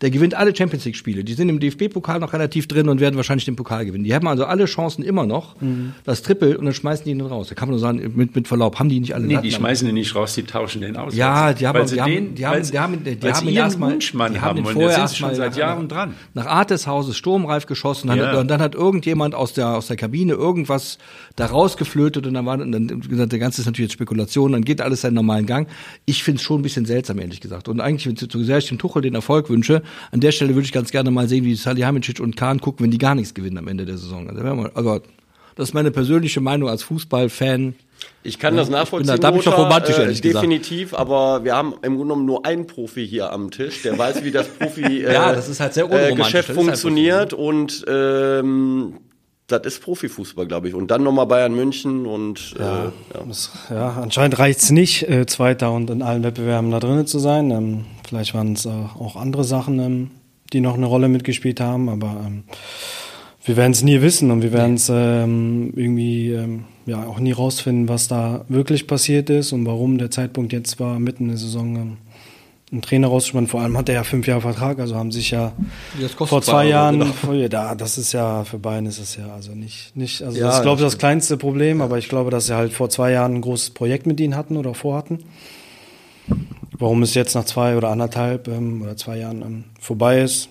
Der gewinnt alle Champions League Spiele. Die sind im DFB-Pokal noch relativ drin und werden wahrscheinlich den Pokal gewinnen. Die haben also alle Chancen immer noch, mhm. das Triple, und dann schmeißen die ihn raus. Da kann man nur sagen, mit, mit Verlaub, haben die nicht alle Nee, die schmeißen den nicht raus, die tauschen den aus. Ja, die haben, die haben, die haben, die haben, die haben ihn erstmal, die haben haben den vorher erstmal seit Jahren dran. Nach Art des Hauses sturmreif geschossen, ja. und dann hat irgendjemand aus der, aus der Kabine irgendwas da rausgeflötet und dann war, dann gesagt, der ganze ist natürlich jetzt Spekulation, dann geht alles seinen normalen Gang. Ich finde es schon ein bisschen seltsam, ehrlich gesagt. Und eigentlich, wenn ich zu sehr ich dem Tuchel den Erfolg wünsche, an der Stelle würde ich ganz gerne mal sehen, wie Salihamidzic und Kahn gucken, wenn die gar nichts gewinnen am Ende der Saison. Also, also das ist meine persönliche Meinung als Fußballfan. Ich kann ja, das nachvollziehen. Ich da, da bin ich doch romantisch, ehrlich äh, Definitiv, gesagt. aber wir haben im Grunde genommen nur einen Profi hier am Tisch, der weiß, wie das Profi äh, ja, das ist halt sehr äh, Geschäft funktioniert und ähm, das ist Profifußball, glaube ich. Und dann nochmal Bayern München und ja, äh, ja. Das, ja anscheinend reicht's nicht, äh, Zweiter und in allen Wettbewerben da drinnen zu sein. Ähm, vielleicht waren es äh, auch andere Sachen, ähm, die noch eine Rolle mitgespielt haben, aber ähm, wir werden es nie wissen und wir werden es ähm, irgendwie ähm, ja auch nie rausfinden, was da wirklich passiert ist und warum der Zeitpunkt jetzt war, mitten in der Saison. Ähm, einen Trainer rauszuspannen. Vor allem hat er ja fünf Jahre Vertrag, also haben sich ja vor zwei Jahren, genau. da, das ist ja für Bayern ist es ja also nicht, nicht also ja, das ist glaube ich das kleinste Problem, aber ich glaube, dass sie halt vor zwei Jahren ein großes Projekt mit ihnen hatten oder vorhatten. Warum es jetzt nach zwei oder anderthalb ähm, oder zwei Jahren ähm, vorbei ist,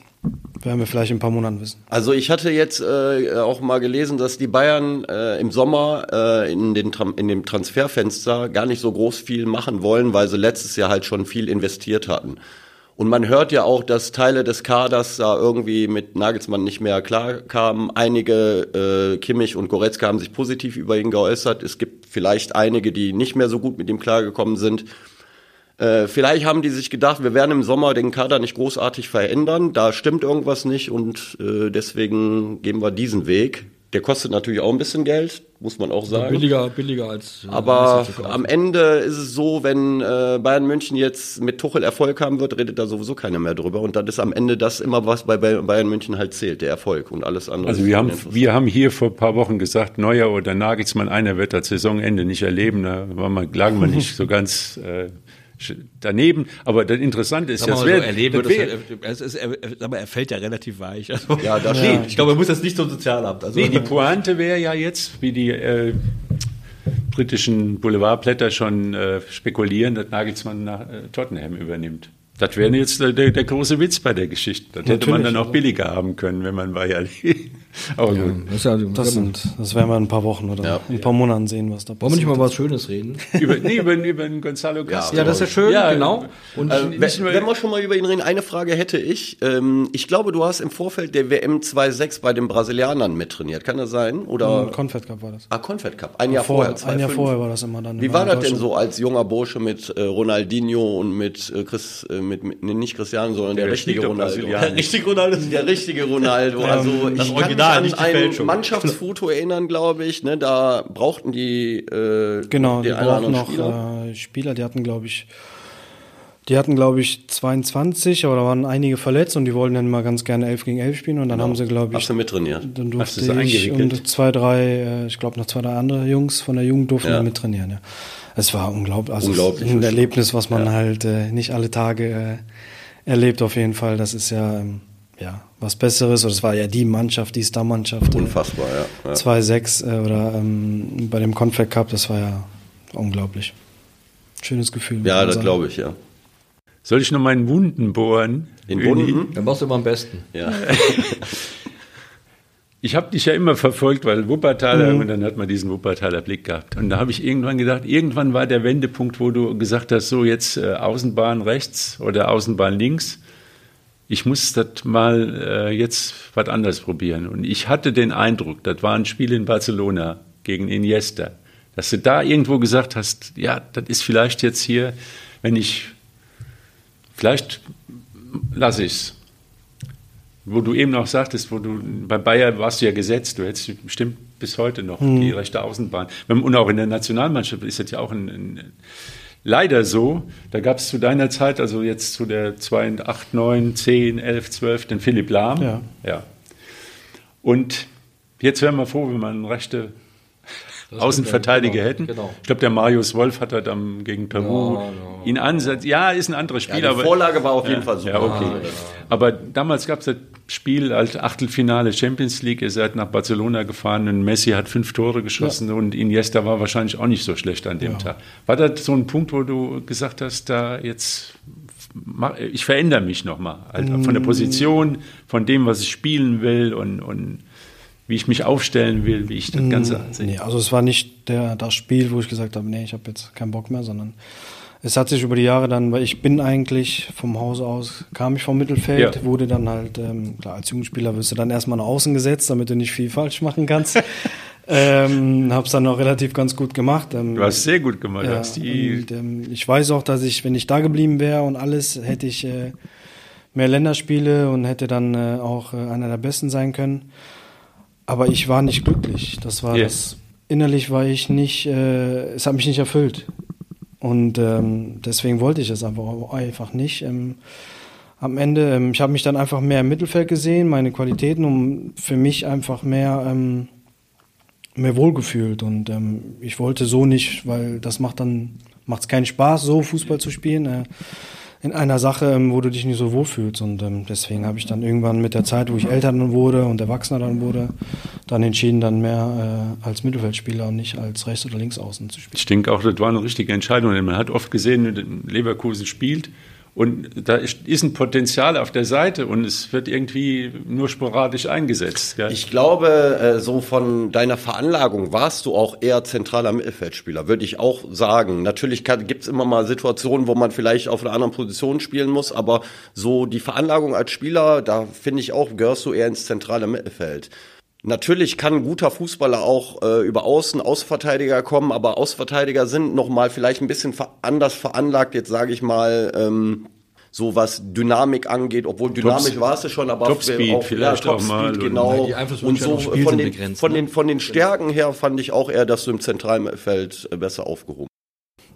werden wir vielleicht in ein paar Monaten wissen. Also ich hatte jetzt äh, auch mal gelesen, dass die Bayern äh, im Sommer äh, in, den, in dem Transferfenster gar nicht so groß viel machen wollen, weil sie letztes Jahr halt schon viel investiert hatten. Und man hört ja auch, dass Teile des Kaders da irgendwie mit Nagelsmann nicht mehr klar kamen. Einige, äh, Kimmich und Goretzka haben sich positiv über ihn geäußert. Es gibt vielleicht einige, die nicht mehr so gut mit ihm klargekommen sind. Äh, vielleicht haben die sich gedacht, wir werden im Sommer den Kader nicht großartig verändern. Da stimmt irgendwas nicht und äh, deswegen gehen wir diesen Weg. Der kostet natürlich auch ein bisschen Geld, muss man auch sagen. Billiger, billiger als. Äh, Aber am Ende ist es so, wenn äh, Bayern München jetzt mit Tuchel Erfolg haben wird, redet da sowieso keiner mehr drüber. Und dann ist am Ende das immer was bei Bayern München halt zählt, der Erfolg und alles andere. Also wir haben, wir haben hier vor ein paar Wochen gesagt, Neuer oder Nagelsmann, einer wird das Saisonende nicht erleben. Da war man, lagen wir nicht so ganz. Äh, daneben. Aber das Interessante ist ja, es so erleben, das wär, das er, aber er fällt ja relativ weich. Also, ja, das ja. Ich glaube, er muss das nicht zum Sozialamt. Also, nee, die Pointe wäre ja jetzt, wie die äh, britischen Boulevardblätter schon äh, spekulieren, dass Nagelsmann nach äh, Tottenham übernimmt. Das wäre jetzt der, der, große Witz bei der Geschichte. Das Natürlich, hätte man dann auch billiger haben können, wenn man bei Aber ja, gut. Das, ja, das, sind, das werden wir in ein paar Wochen oder ja. ein paar Monaten sehen, was da passiert. Wollen wir nicht mal was Schönes reden? über, nee, über, über den Gonzalo Castro. Ja, das ist ja schön, ja, genau. Und äh, wenn, wenn wir schon mal über ihn reden, eine Frage hätte ich. Ähm, ich glaube, du hast im Vorfeld der WM 2.6 bei den Brasilianern mittrainiert. Kann das sein? Oder? Confed Cup war das. Ah, Confed Cup. Ein Jahr vorher. vorher ein Jahr vorher war das immer dann. Wie war das denn so als junger Bursche mit äh, Ronaldinho und mit äh, Chris, äh, mit, mit nee, nicht Cristiano, sondern der, der richtige Ronaldo. Der richtige Ronaldo. Der richtige Ronaldo. Also das ich Original, nicht die Fälschung. Mannschaftsfoto erinnern, glaube ich. Ne, da brauchten die äh, genau, die brauchten noch Spieler. Äh, Spieler. Die hatten, glaube ich, die hatten, glaube ich, 22, aber da waren einige verletzt und die wollten dann mal ganz gerne 11 gegen 11 spielen und dann genau. haben sie, glaube ich, Hast du mittrainiert? Dann durfte Hast du ich und zwei, drei, äh, ich glaube noch zwei, drei andere Jungs von der Jugend durften ja. mittrainieren. Ja. Es war unglaublich, also unglaublich ein Erlebnis, was man ja. halt äh, nicht alle Tage äh, erlebt auf jeden Fall. Das ist ja ähm, ja, was Besseres. Oder es war ja die Mannschaft, die Star-Mannschaft. Unfassbar, ja. ja. 2-6 äh, oder ähm, bei dem Confed Cup, das war ja unglaublich. Schönes Gefühl. Ja, das glaube ich, ja. Soll ich noch meinen Wunden bohren? In Uni? Wunden? Dann machst du immer am besten. Ja. Ich habe dich ja immer verfolgt, weil Wuppertaler und dann hat man diesen Wuppertaler Blick gehabt. Und da habe ich irgendwann gedacht, irgendwann war der Wendepunkt, wo du gesagt hast, so jetzt äh, Außenbahn rechts oder Außenbahn links. Ich muss das mal äh, jetzt was anderes probieren. Und ich hatte den Eindruck, das war ein Spiel in Barcelona gegen Iniesta, dass du da irgendwo gesagt hast, ja, das ist vielleicht jetzt hier, wenn ich, vielleicht lasse ich's wo du eben noch sagtest, wo du bei Bayern warst du ja gesetzt, du hättest bestimmt bis heute noch die rechte Außenbahn. Und auch in der Nationalmannschaft ist das ja auch ein, ein leider so. Da gab es zu deiner Zeit, also jetzt zu der 2, 8, 9, 10, 11, 12, den Philipp Lahm. Ja. ja. Und jetzt wären wir froh, wenn wir einen Außenverteidiger genau, hätten. genau. Ich glaube, der Marius Wolf hat er dann gegen Peru Ja, ja. ihn ansetzt. Ja, ist ein anderes Spiel, Ja, die aber Vorlage war auf jeden Fall super. ja, okay. Aber damals gab es das Spiel als Achtelfinale Champions League. Ihr seid nach Barcelona gefahren und Messi hat fünf Tore geschossen und Iniesta war wahrscheinlich auch nicht so schlecht an dem Tag. War das so ein Punkt, wo du gesagt hast, da jetzt ich verändere mich nochmal also von Mm. der Position, von dem, was ich spielen will und, und wie ich mich aufstellen will, wie ich das Ganze ansehe. Nee, also es war nicht der, das Spiel, wo ich gesagt habe, nee, ich habe jetzt keinen Bock mehr, sondern es hat sich über die Jahre dann, weil ich bin eigentlich vom Haus aus, kam ich vom Mittelfeld, Ja. wurde dann halt, ähm, klar, als Jugendspieler wirst du dann erstmal nach außen gesetzt, damit du nicht viel falsch machen kannst. ähm, hab's dann auch relativ ganz gut gemacht. Ähm, Du hast sehr gut gemacht. Ja, hast die, und, ähm, ich weiß auch, dass ich, wenn ich da geblieben wäre und alles, hätte ich äh, mehr Länderspiele und hätte dann äh, auch äh, einer der Besten sein können. Aber ich war nicht glücklich. Das war Ja. das. Innerlich war ich nicht, äh, es hat mich nicht erfüllt. Und ähm, deswegen wollte ich es einfach, einfach nicht. Ähm, am Ende, ähm, ich habe mich dann einfach mehr im Mittelfeld gesehen, meine Qualitäten, um für mich einfach mehr, ähm, mehr wohlgefühlt. Und ähm, ich wollte so nicht, weil das macht dann, macht es keinen Spaß, so Fußball zu spielen. Äh, in einer Sache, ähm, wo du dich nicht so wohlfühlst. Und ähm, deswegen habe ich dann irgendwann mit der Zeit, wo ich älter dann wurde und erwachsener dann wurde, dann entschieden, dann mehr äh, als Mittelfeldspieler und nicht als Rechts- oder Linksaußen zu spielen. Ich denke auch, das war eine richtige Entscheidung. Denn man hat oft gesehen, Leverkusen spielt und da ist ein Potenzial auf der Seite und es wird irgendwie nur sporadisch eingesetzt. Gell? Ich glaube, äh, so von deiner Veranlagung warst du auch eher zentraler Mittelfeldspieler, würde ich auch sagen. Natürlich gibt es immer mal Situationen, wo man vielleicht auf einer anderen Position spielen muss, aber so die Veranlagung als Spieler, da finde ich auch, gehörst du eher ins zentrale Mittelfeld. Natürlich kann ein guter Fußballer auch äh, über Außen, Außenverteidiger kommen, aber Außenverteidiger sind noch mal vielleicht ein bisschen ver anders veranlagt, jetzt sage ich mal, ähm, so was Dynamik angeht, obwohl dynamisch war es ja schon, aber Topspeed auch, vielleicht auch mal und- genau. Ja, und so von den, begrenzt, von ne? den von den Stärken her fand ich auch eher, dass du im Zentralfeld äh, besser aufgehoben.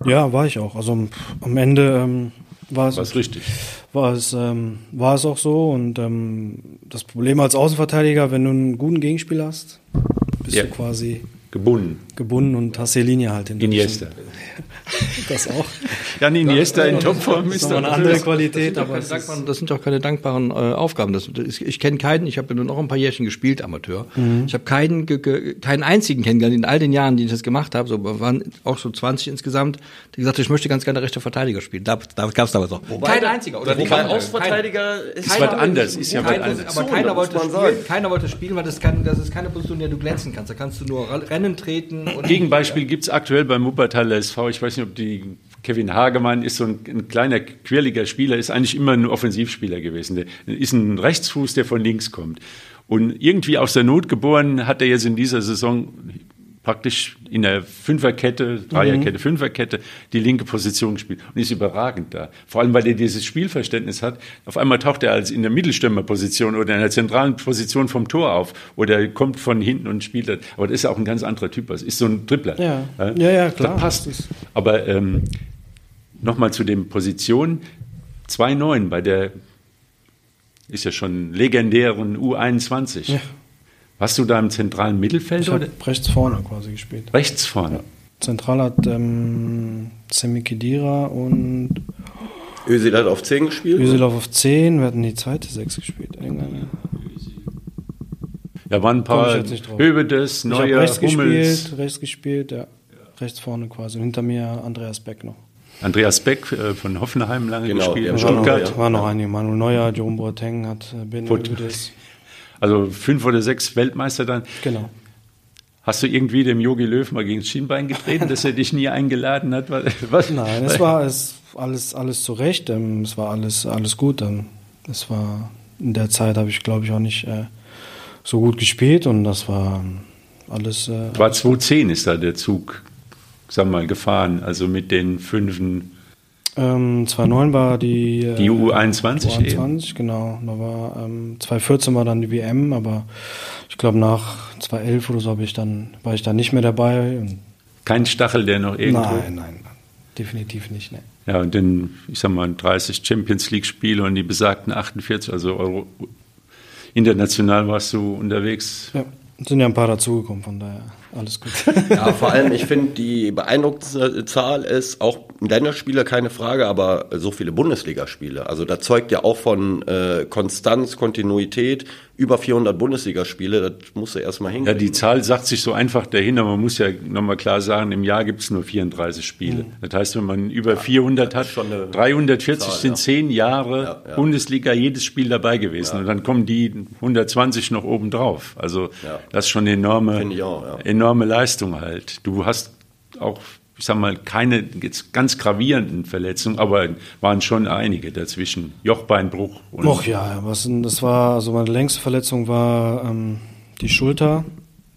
Ja, war ich auch. Also pff, am Ende ähm, war es Was richtig. war es, ähm, war es auch so. Und ähm, das Problem als Außenverteidiger, wenn du einen guten Gegenspieler hast, bist Ja. du quasi Gebunden. gebunden und hast die Linie halt dich. Iniesta. Das auch. Jan Iniesta in Topform Das ist ist eine andere Qualität, Das aber doch ist, keine dankbaren, das sind doch keine dankbaren äh, Aufgaben. Das, das ist, ich kenne keinen, ich habe nur noch ein paar Jährchen gespielt, Amateur. Ich habe keinen, ge, ge, keinen einzigen kennengelernt in all den Jahren, die ich das gemacht habe. So wir waren auch so 20 insgesamt, die gesagt haben, ich möchte ganz gerne rechter Verteidiger spielen. Da, da gab es damals noch. kein einziger. Oder Wobei. Außenverteidiger ist Ist was anderes, ist ja was Kein- anderes. Aber keiner das wollte spielen, sagen. keiner wollte spielen, weil das, kann, das ist keine Position, in der du glänzen kannst. Da kannst du nur Rennen treten. Und Gegenbeispiel gibt es aktuell beim Wuppertaler SV. Ich weiß nicht, ob die Kevin Hagemann ist so ein, ein kleiner, quirliger Spieler, ist eigentlich immer ein Offensivspieler gewesen. Der ist ein Rechtsfuß, der von links kommt. Und irgendwie aus der Not geboren hat er jetzt in dieser Saison praktisch in der Fünferkette, Dreierkette, Fünferkette die linke Position gespielt und ist überragend da. Vor allem, weil er dieses Spielverständnis hat. Auf einmal taucht er als in der Mittelstürmerposition oder in der zentralen Position vom Tor auf oder kommt von hinten und spielt das. Aber das ist auch ein ganz anderer Typ. Das ist so ein Dribbler. Ja. Ja, ja, klar. Das passt. Das Aber ähm, nochmal zu den Positionen. 2-9 bei der ist ja schon legendären U21. Ja. Warst du da im zentralen Mittelfeld ich oder habe rechts vorne quasi gespielt. rechts vorne? Zentral hat ähm, Semi und Özil hat auf 10 gespielt. Öselov auf 10. Wir hatten die zweite Sechs gespielt. Irgendeine. Ja, waren ein paar habe Neuer, rechts Hummels. gespielt, rechts gespielt, ja. rechts vorne quasi. Und hinter mir Andreas Beck noch. Andreas Beck äh, von Hoffenheim lange Genau, gespielt, ja. in War noch, Stuttgart. war noch einige. Manuel Neuer, Jerome Boateng hat äh, Ben Udes. Also fünf oder sechs Weltmeister dann. Genau. Hast du irgendwie dem Yogi Löw mal gegen das Schienbein getreten, dass er dich nie eingeladen hat? Was? Nein, es war es, alles, alles zurecht. Ähm, es war alles, alles gut. Ähm, es war in der Zeit habe ich, glaube ich, auch nicht äh, so gut gespielt und das war ähm, alles. Äh, War 2010 ist da der Zug, sag mal, gefahren, also mit den Fünfen. Ähm, 2009 war die, äh, Die U21 eben. U21, genau. Da war, ähm, 2014 war dann die WM, aber ich glaube nach 2011 oder so habe ich dann, war ich dann nicht mehr dabei. Kein Stachel, der noch irgendwo. nein, nein, definitiv nicht. Ne. Ja, und dann, ich sag mal, 30 Champions League-Spiele und die besagten 48, also Euro. International warst du unterwegs. Ja, sind ja ein paar dazugekommen, von daher alles gut. Ja, vor allem, ich finde, die beeindruckendste Zahl ist auch Länderspiele, keine Frage, aber so viele Bundesligaspiele. Also da zeugt ja auch von äh, Konstanz, Kontinuität, über 400 Bundesligaspiele, das musst du erstmal Ja, hinkriegen. die Zahl sagt sich so einfach dahin, aber man muss ja nochmal klar sagen, im Jahr gibt es nur 34 Spiele. Das heißt, wenn man über 400 hat, schon eine 340 Zahl, sind ja. zehn Jahre Ja, ja. Bundesliga, jedes Spiel dabei gewesen. Und dann kommen die 120 noch oben drauf. Also Ja. das ist schon eine enorme, auch, ja. Enorme Leistung halt. Du hast auch, ich sag mal, keine jetzt ganz gravierenden Verletzungen, aber waren schon einige dazwischen. Jochbeinbruch und Och ja, was, das war, also meine längste Verletzung war ähm, die Schulter.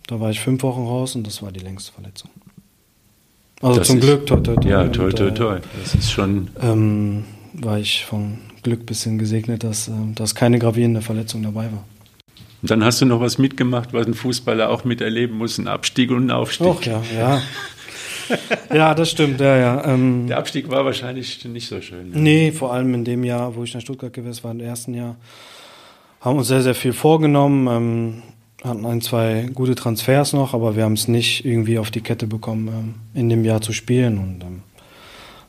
Da war ich fünf Wochen raus und das war die längste Verletzung. Also Das zum ist- Glück, toi, toi, toi. ja, toi, toi, toi. Das ist schon Ähm, war ich von Glück ein bisschen gesegnet, dass, ähm, dass keine gravierende Verletzung dabei war. Und dann hast du noch was mitgemacht, was ein Fußballer auch miterleben muss, ein Abstieg und ein Aufstieg. Och ja, ja. ja, das stimmt, ja, ja. Ähm, Der Abstieg war wahrscheinlich nicht so schön. ne? Nee, vor allem in dem Jahr, wo ich nach Stuttgart gewesen war, im ersten Jahr, haben uns sehr, sehr viel vorgenommen, ähm, hatten ein, zwei gute Transfers noch, aber wir haben es nicht irgendwie auf die Kette bekommen, ähm, in dem Jahr zu spielen und ähm,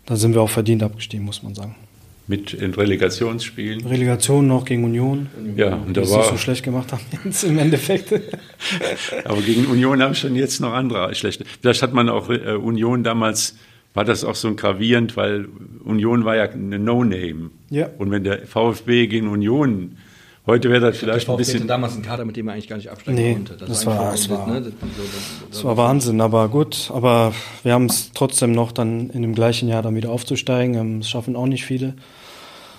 da sind wir auch verdient abgestiegen, muss man sagen. Mit in Relegationsspielen. Relegation noch gegen Union, Ja, und da es nicht so war, schlecht gemacht haben jetzt im Endeffekt. aber gegen Union haben schon jetzt noch andere schlechte. Vielleicht hat man auch äh, Union damals, war das auch so gravierend, weil Union war ja eine No-Name. Ja. Und wenn der VfB gegen Union, heute wäre das vielleicht ein bisschen, damals einen Kader, mit dem er eigentlich gar nicht absteigen Nee, konnte. das war war- eigentlich das war- ne, das- so- das- Das war Wahnsinn, aber gut. Aber wir haben es trotzdem noch dann in dem gleichen Jahr dann wieder aufzusteigen. Ähm, Das schaffen auch nicht viele.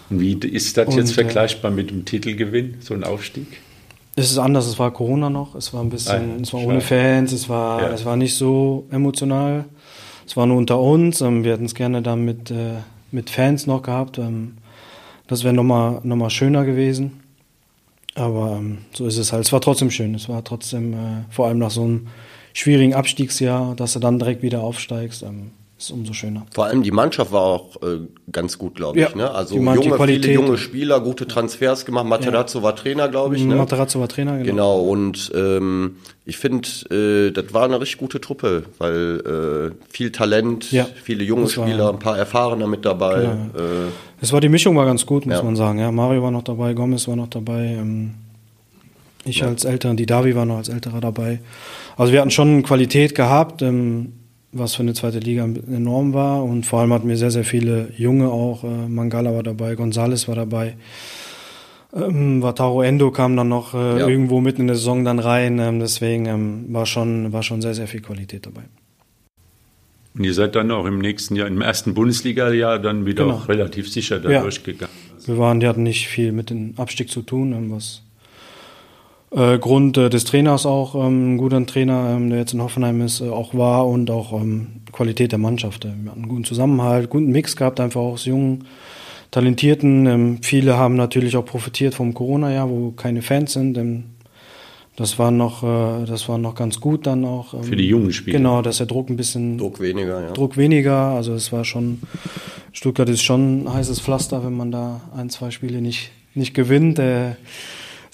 wie ist das Und, jetzt äh, vergleichbar mit dem Titelgewinn, so ein Aufstieg? Es ist anders, es war Corona noch, es war ein bisschen, Ah, es war schade. ohne Fans, es war, Ja. es war nicht so emotional. Es war nur unter uns. ähm, Wir hätten es gerne dann mit, äh, mit Fans noch gehabt. ähm, Das wäre nochmal noch mal schöner gewesen. Aber ähm, so ist es halt. Es war trotzdem schön. Es war trotzdem, äh, vor allem nach so einem schwierigen Abstiegsjahr, dass du dann direkt wieder aufsteigst, ähm, ist umso schöner. Vor allem die Mannschaft war auch äh, ganz gut, glaube ich. Ja, ne? Also junge, viele junge Spieler, gute Transfers gemacht. Materazzo war Trainer, glaube ich. Ne? Materazzo war Trainer, genau. Genau, und ähm, ich finde, äh, das war eine richtig gute Truppe, weil äh, viel Talent, Ja, viele junge das war- Spieler, ein paar Erfahrene mit dabei. Genau. Es war die Mischung war ganz gut, muss Ja. man sagen. Ja, Mario war noch dabei, Gomez war noch dabei, ähm, ich als Älterer, die Davi war noch als Älterer dabei. Also wir hatten schon Qualität gehabt, ähm, was für eine zweite Liga enorm war und vor allem hatten wir sehr, sehr viele Junge auch. Äh, Mangala war dabei, Gonzales war dabei. Ähm, Wataru Endo kam dann noch äh, Ja. irgendwo mitten in der Saison dann rein, ähm, deswegen ähm, war schon war schon sehr sehr viel Qualität dabei. Und ihr seid dann auch im nächsten Jahr, im ersten Bundesliga-Jahr dann wieder Genau. auch relativ sicher da Ja. durchgegangen. Wir waren, die hatten nicht viel mit dem Abstieg zu tun, was äh, Grund äh, des Trainers auch, ähm, ein guter Trainer, ähm, der jetzt in Hoffenheim ist, äh, auch war und auch ähm, Qualität der Mannschaft. Äh, Wir hatten einen guten Zusammenhalt, guten Mix gehabt, einfach auch aus jungen, talentierten. Ähm, viele haben natürlich auch profitiert vom Corona-Jahr, wo keine Fans sind. Ähm, das war noch, äh, das war noch ganz gut dann auch. Ähm, Für die jungen Spieler. Genau, dass der Druck ein bisschen Druck weniger, ja. Druck weniger. Also es war schon, Stuttgart ist schon ein heißes Pflaster, wenn man da ein, zwei Spiele nicht, nicht gewinnt. Äh,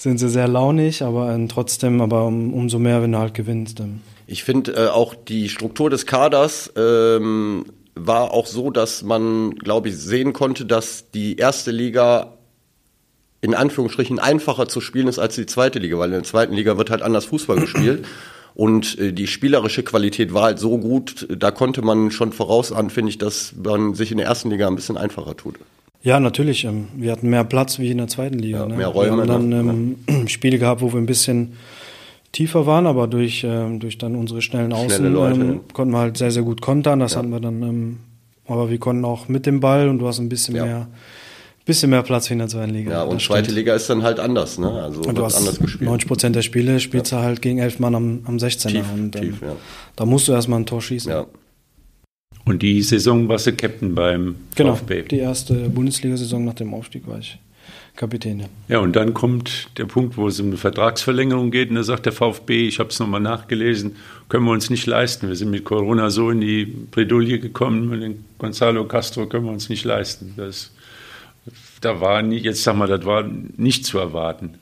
sind sie sehr launig, aber ähm, trotzdem, aber um, umso mehr, wenn du halt gewinnst. Ähm. Ich finde äh, auch die Struktur des Kaders ähm, war auch so, dass man, glaube ich, sehen konnte, dass die erste Liga in Anführungsstrichen einfacher zu spielen ist als die zweite Liga, weil in der zweiten Liga wird halt anders Fußball gespielt. Und äh, die spielerische Qualität war halt so gut, da konnte man schon vorausahnen, finde ich, dass man sich in der ersten Liga ein bisschen einfacher tut. Ja, natürlich. Ähm, wir hatten mehr Platz wie in der zweiten Liga. Ja, ne? mehr Räume, Wir haben dann ähm, Spiele gehabt, wo wir ein bisschen tiefer waren, aber durch, ähm, durch dann unsere schnellen Außen Schnelle Leute, ähm, konnten wir halt sehr, sehr gut kontern. Das hatten wir dann, ähm, aber wir konnten auch mit dem Ball und du hast ein bisschen Ja. mehr, bisschen mehr Platz wie in der zweiten Liga. Ja, und zweite stimmt. Liga ist dann halt anders, ne? Also Und du wird anders hast gespielt. 90 Prozent der Spiele spielst du halt gegen elf Mann am, am 16er. Tief, und, ähm, tief, ja. Da musst du erstmal ein Tor schießen. Ja. Und die Saison warst du Captain beim Genau. VfB. Die erste Bundesliga-Saison nach dem Aufstieg war ich Kapitän. Ja. Ja, und dann kommt der Punkt, wo es um eine Vertragsverlängerung geht. Und da sagt der VfB, ich habe es nochmal nachgelesen, können wir uns nicht leisten. Wir sind mit Corona so in die Bredouille gekommen, mit den Gonzalo Castro können wir uns nicht leisten. Das, da war nie, jetzt sag mal, das war nicht zu erwarten.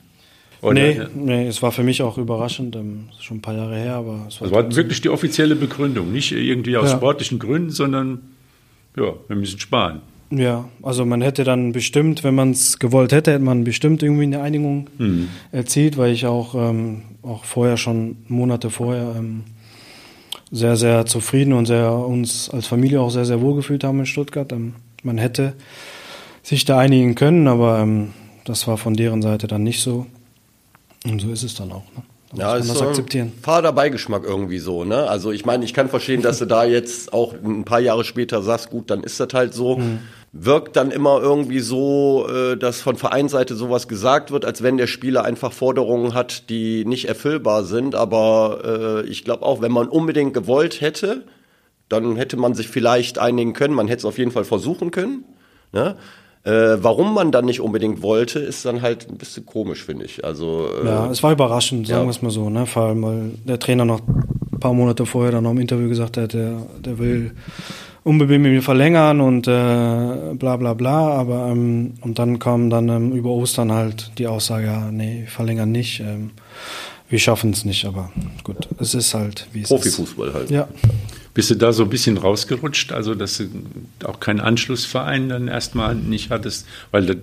Oder? Nee, nee, es war für mich auch überraschend. Ähm, schon ein paar Jahre her, aber es war, Das war wirklich die offizielle Begründung. Nicht irgendwie aus Ja. sportlichen Gründen, sondern ja, wir müssen sparen. Ja, also man hätte dann bestimmt, wenn man es gewollt hätte, hätte man bestimmt irgendwie eine Einigung erzielt, weil ich auch, ähm, auch vorher schon, Monate vorher, ähm, sehr, sehr zufrieden und sehr, uns als Familie auch sehr, sehr wohl gefühlt haben in Stuttgart. Ähm, man hätte sich da einigen können, aber ähm, das war von deren Seite dann nicht so. Und so ist es dann auch. Ne? Da Ja, muss ist das so ein akzeptieren. fader Beigeschmack irgendwie so, ne? Also ich meine, ich kann verstehen, dass du da jetzt auch ein paar Jahre später sagst, gut, dann ist das halt so. Mhm. Wirkt dann immer irgendwie so, äh, dass von Vereinsseite sowas gesagt wird, als wenn der Spieler einfach Forderungen hat, die nicht erfüllbar sind. Aber äh, ich glaube auch, wenn man unbedingt gewollt hätte, dann hätte man sich vielleicht einigen können. Man hätte es auf jeden Fall versuchen können. Ne? Äh, warum man dann nicht unbedingt wollte, ist dann halt ein bisschen komisch, finde ich. Also äh, Ja, es war überraschend, sagen ja. wir es mal so, ne? Vor allem, weil der Trainer noch ein paar Monate vorher dann noch im Interview gesagt hat, der, der will unbedingt mit mir verlängern und äh, bla bla bla. Aber ähm, und dann kam dann ähm, über Ostern halt die Aussage, ja, nee, verlängern nicht. Ähm, wir schaffen es nicht, aber gut, es ist halt wie es ist. Profifußball halt. Ja. Bist du da so ein bisschen rausgerutscht, also dass du auch keinen Anschlussverein dann erstmal nicht hattest? Weil das,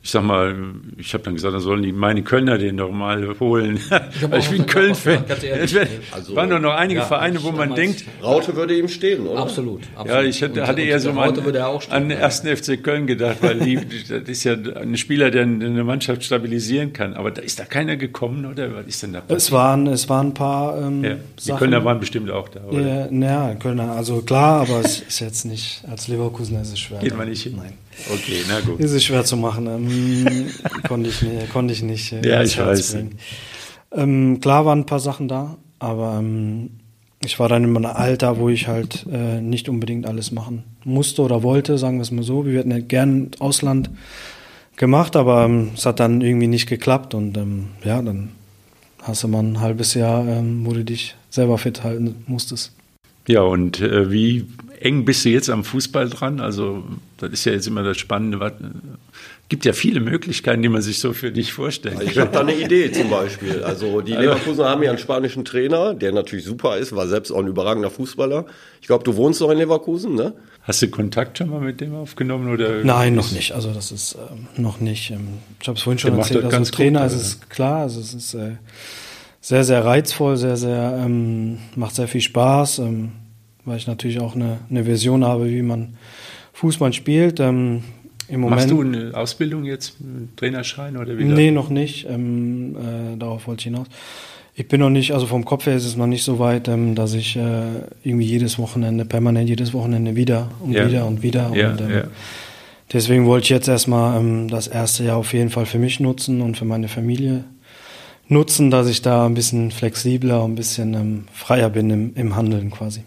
ich sag mal, ich habe dann gesagt, da sollen die meine Kölner den doch mal holen. Ich, ich bin Köln-Fan. Es Also- waren doch noch einige Ja, Vereine, wo man denkt, Raute würde ihm stehen, oder? Absolut, absolut. ja, ich hätte, Und- hatte und eher so mal er stehen, an den ersten FC Köln gedacht, weil die, das ist ja ein Spieler, der eine Mannschaft stabilisieren kann. Aber da ist da keiner gekommen, oder? Was ist denn da Es waren, es waren ein paar ähm, Ja, die Sachen. Kölner waren bestimmt auch da, oder? Ja, naja, Kölner, also klar, aber es ist jetzt nicht, als Leverkusener ist es schwer. Geht man nicht hin? Nein. Okay, na gut. Ist es schwer zu machen. Ähm, konnte ich nicht, konnte ich nicht. äh, Ja, ich Herz weiß. Ähm, klar waren ein paar Sachen da, aber ähm, ich war dann in einem Alter, wo ich halt äh, nicht unbedingt alles machen musste oder wollte, sagen wir es mal so. Wir hätten ja gern Ausland gemacht, aber ähm, es hat dann irgendwie nicht geklappt und ähm, ja, dann hast du mal ein halbes Jahr, ähm, wo du dich selber fit halten musstest. Ja, und äh, wie eng bist du jetzt am Fußball dran? Also, das ist ja jetzt immer das Spannende. Was, gibt ja viele Möglichkeiten, die man sich so für dich vorstellen Ich kann. habe da eine Idee zum Beispiel. Also die Leverkusen haben ja einen spanischen Trainer, der natürlich super ist, war selbst auch ein überragender Fußballer. Ich glaube, du wohnst doch in Leverkusen, ne? Hast du Kontakt schon mal mit dem aufgenommen? Oder Nein, noch nicht. Also das ist ähm, noch nicht. Ähm, ich habe es vorhin schon Der erzählt. das Also ganz als Trainer gut, ist es klar. Also es ist äh, sehr, sehr reizvoll, sehr, sehr ähm, macht sehr viel Spaß, ähm, weil ich natürlich auch eine, eine Version habe, wie man Fußball spielt. Ähm, Im Moment. Machst du eine Ausbildung jetzt, Trainerschein oder wie? Nee, noch nicht. Ähm, äh, darauf wollte ich hinaus. Ich bin noch nicht, also vom Kopf her ist es noch nicht so weit, ähm, dass ich äh, irgendwie jedes Wochenende, permanent jedes Wochenende wieder und Ja. wieder und wieder. Ja, und, ähm, ja. Deswegen wollte ich jetzt erstmal ähm, das erste Jahr auf jeden Fall für mich nutzen und für meine Familie nutzen, dass ich da ein bisschen flexibler und ein bisschen ähm, freier bin im, im Handeln quasi.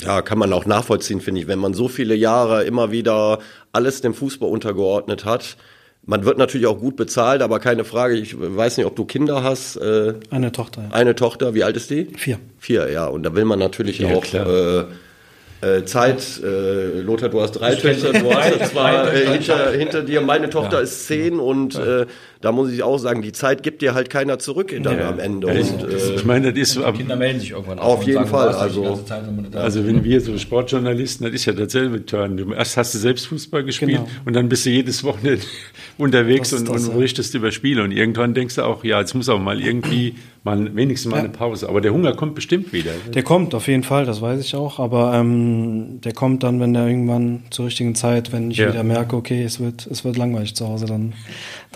Ja, kann man auch nachvollziehen, finde ich, wenn man so viele Jahre immer wieder alles dem Fußball untergeordnet hat. Man wird natürlich auch gut bezahlt, aber keine Frage, ich weiß nicht, ob du Kinder hast. Äh, Eine Tochter, ja. eine Tochter, wie alt ist die? Vier. Vier, ja. Und da will man natürlich Ja, auch äh, äh, Zeit, äh, Lothar, du hast drei Töchter, du hast zwar äh, hinter, hinter dir, meine Tochter ja. ist zehn und äh, da muss ich auch sagen, die Zeit gibt dir halt keiner zurück dann ja. am Ende. Ja, und, äh, ich meine, das ist die Kinder melden sich irgendwann auf jeden Fall. Also, Zeit, also wenn wir so Sportjournalisten, das ist ja dasselbe Turn. Du erst hast du selbst Fußball gespielt genau. und dann bist du jedes Wochenende unterwegs und, und berichtest über Spiele und irgendwann denkst du auch, ja, jetzt muss auch mal irgendwie mal wenigstens mal eine Pause. Aber der Hunger kommt bestimmt wieder. Der kommt auf jeden Fall, das weiß ich auch. Aber ähm, der kommt dann, wenn der irgendwann zur richtigen Zeit, wenn ich wieder merke, okay, es wird, es wird langweilig zu Hause, dann,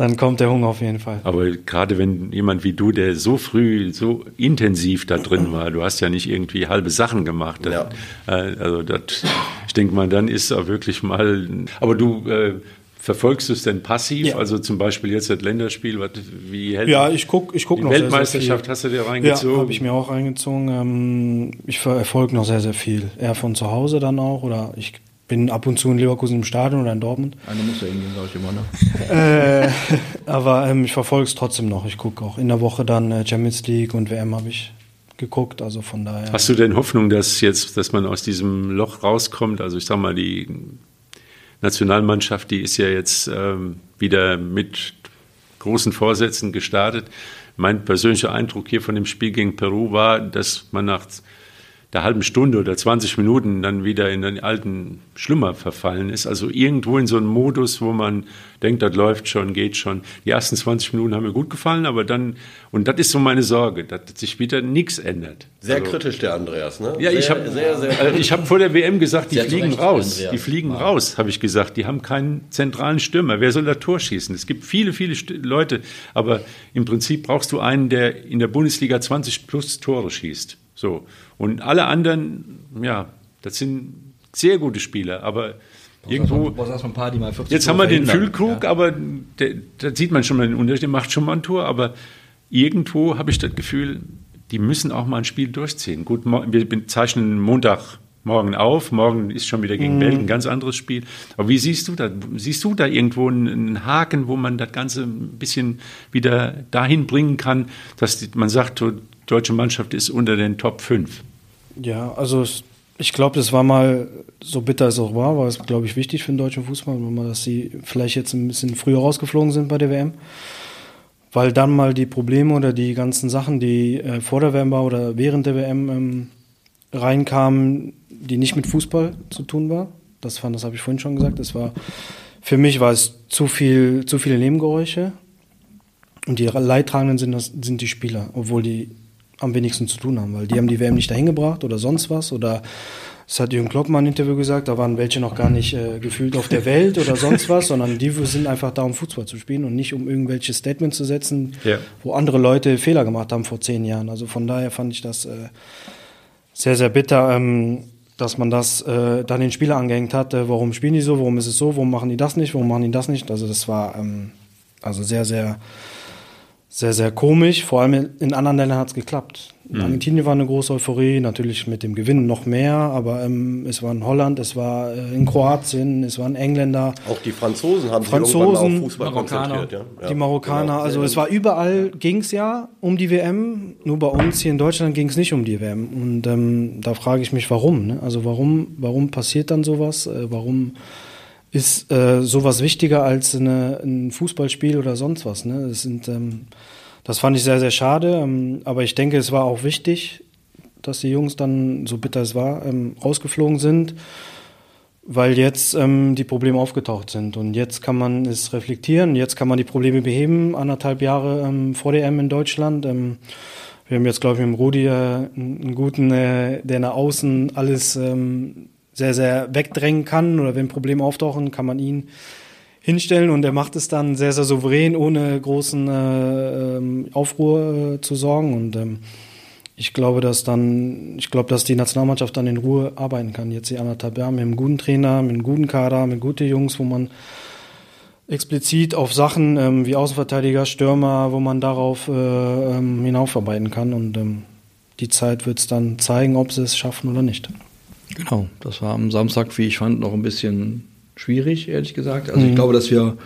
dann kommt der Hunger auf jeden Fall. Aber gerade wenn jemand wie du, der so früh, so intensiv da drin war, du hast ja nicht irgendwie halbe Sachen gemacht. Ja. Äh, also das, ich denke mal, dann ist er wirklich mal. Aber du äh, Verfolgst du es denn passiv? Ja. Also zum Beispiel jetzt das Länderspiel, was, wie hält Ja, ich gucke ich guck die noch Weltmeisterschaft sehr, sehr hast du dir reingezogen? Ja, habe ich mir auch reingezogen. Ähm, ich verfolge noch sehr, sehr viel. Eher von zu Hause dann auch oder ich bin ab und zu in Leverkusen im Stadion oder in Dortmund. Eine muss ja hingehen, glaube ich immer, ne? äh, aber ähm, ich verfolge es trotzdem noch. Ich gucke auch in der Woche dann äh, Champions League und WM habe ich geguckt, also von daher. Hast du denn Hoffnung, dass jetzt, dass man aus diesem Loch rauskommt? Also ich sag mal, die Nationalmannschaft, die ist ja jetzt ähm, wieder mit großen Vorsätzen gestartet. Mein persönlicher Eindruck hier von dem Spiel gegen Peru war, dass man nach der halben Stunde oder 20 Minuten dann wieder in den alten Schlummer verfallen ist. Also irgendwo in so einem Modus, wo man denkt, das läuft schon, geht schon. Die ersten 20 Minuten haben mir gut gefallen, aber dann, und das ist so meine Sorge, dass sich wieder nichts ändert. Sehr also, kritisch, der Andreas, ne? Ja, sehr, ich habe also hab vor der WM gesagt, die sehr fliegen raus. Andreas. Die fliegen ja. raus, habe ich gesagt. Die haben keinen zentralen Stürmer. Wer soll da Tor schießen? Es gibt viele, viele Leute, aber im Prinzip brauchst du einen, der in der Bundesliga 20 plus Tore schießt. So. Und alle anderen, ja, das sind sehr gute Spieler, aber was irgendwo. Was ein paar, die mal 40 jetzt haben wir den Füllkrug, ja. aber da sieht man schon mal den Unterschied, der macht schon mal ein Tor, aber irgendwo habe ich das Gefühl, die müssen auch mal ein Spiel durchziehen. Gut, wir zeichnen Montagmorgen auf, morgen ist schon wieder gegen mhm. Belgien ein ganz anderes Spiel. Aber wie siehst du das? Siehst du da irgendwo einen Haken, wo man das Ganze ein bisschen wieder dahin bringen kann, dass man sagt, deutsche Mannschaft ist unter den Top 5. Ja, also ich glaube, das war mal, so bitter es auch war, war es, glaube ich, wichtig für den deutschen Fußball, dass sie vielleicht jetzt ein bisschen früher rausgeflogen sind bei der WM. Weil dann mal die Probleme oder die ganzen Sachen, die äh, vor der WM war oder während der WM ähm, reinkamen, die nicht mit Fußball zu tun war. Das fand, das habe ich vorhin schon gesagt. Das war, für mich war es zu viel, zu viele Nebengeräusche. Und die Leidtragenden sind, das, sind die Spieler, obwohl die am wenigsten zu tun haben, weil die haben die WM nicht dahin gebracht oder sonst was oder das hat Jürgen Klopp mal im Interview gesagt, da waren welche noch gar nicht äh, gefühlt auf der Welt oder sonst was, sondern die sind einfach da, um Fußball zu spielen und nicht um irgendwelche Statements zu setzen, ja. wo andere Leute Fehler gemacht haben vor zehn Jahren. Also von daher fand ich das äh, sehr, sehr bitter, ähm, dass man das äh, dann den Spieler angehängt hat. Äh, warum spielen die so? Warum ist es so? Warum machen die das nicht? Warum machen die das nicht? Also das war ähm, also sehr, sehr sehr, sehr komisch. Vor allem in anderen Ländern hat es geklappt. In mhm. Argentinien war eine große Euphorie, natürlich mit dem Gewinn noch mehr, aber ähm, es war in Holland, es war äh, in Kroatien, es waren Engländer. Auch die Franzosen haben Franzosen, sich irgendwann auf Fußball Marokkaner, konzentriert. Ja? Die Marokkaner, genau. also es war überall, ging es ja um die WM, nur bei uns hier in Deutschland ging es nicht um die WM. Und ähm, da frage ich mich, warum. Ne? Also warum, warum passiert dann sowas? Äh, warum ist äh, sowas wichtiger als eine, ein Fußballspiel oder sonst was. Ne? Das, sind, ähm, das fand ich sehr, sehr schade. Ähm, aber ich denke, es war auch wichtig, dass die Jungs dann, so bitter es war, ähm, rausgeflogen sind, weil jetzt ähm, die Probleme aufgetaucht sind. Und jetzt kann man es reflektieren, jetzt kann man die Probleme beheben, anderthalb Jahre ähm, vor der M in Deutschland. Ähm, wir haben jetzt, glaube ich, mit dem Rudi äh, einen guten, äh, der nach außen alles ähm, sehr, sehr wegdrängen kann oder wenn Probleme auftauchen, kann man ihn hinstellen und er macht es dann sehr, sehr souverän, ohne großen äh, ähm, Aufruhr äh, zu sorgen und ähm, ich glaube, dass dann, ich glaube, dass die Nationalmannschaft dann in Ruhe arbeiten kann. Jetzt die anderthalb Jahre mit einem guten Trainer, mit einem guten Kader, mit guten Jungs, wo man explizit auf Sachen ähm, wie Außenverteidiger, Stürmer, wo man darauf äh, ähm, hinaufarbeiten kann und ähm, die Zeit wird es dann zeigen, ob sie es schaffen oder nicht. Genau, das war am Samstag, wie ich fand, noch ein bisschen schwierig, ehrlich gesagt. Also mhm. ich glaube, dass wir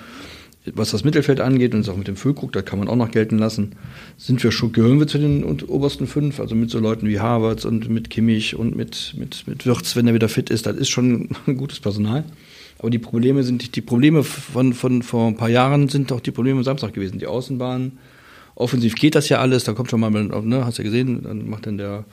was das Mittelfeld angeht und es auch mit dem Füllkrug, da kann man auch noch gelten lassen, sind wir schon, gehören wir zu den obersten fünf, also mit so Leuten wie Havertz und mit Kimmich und mit, mit, mit Wirtz, wenn er wieder fit ist, das ist schon ein gutes Personal. Aber die Probleme sind, die Probleme von, von vor ein paar Jahren sind auch die Probleme am Samstag gewesen. Die Außenbahn, offensiv geht das ja alles, da kommt schon mal, ne, hast du ja gesehen, dann macht dann der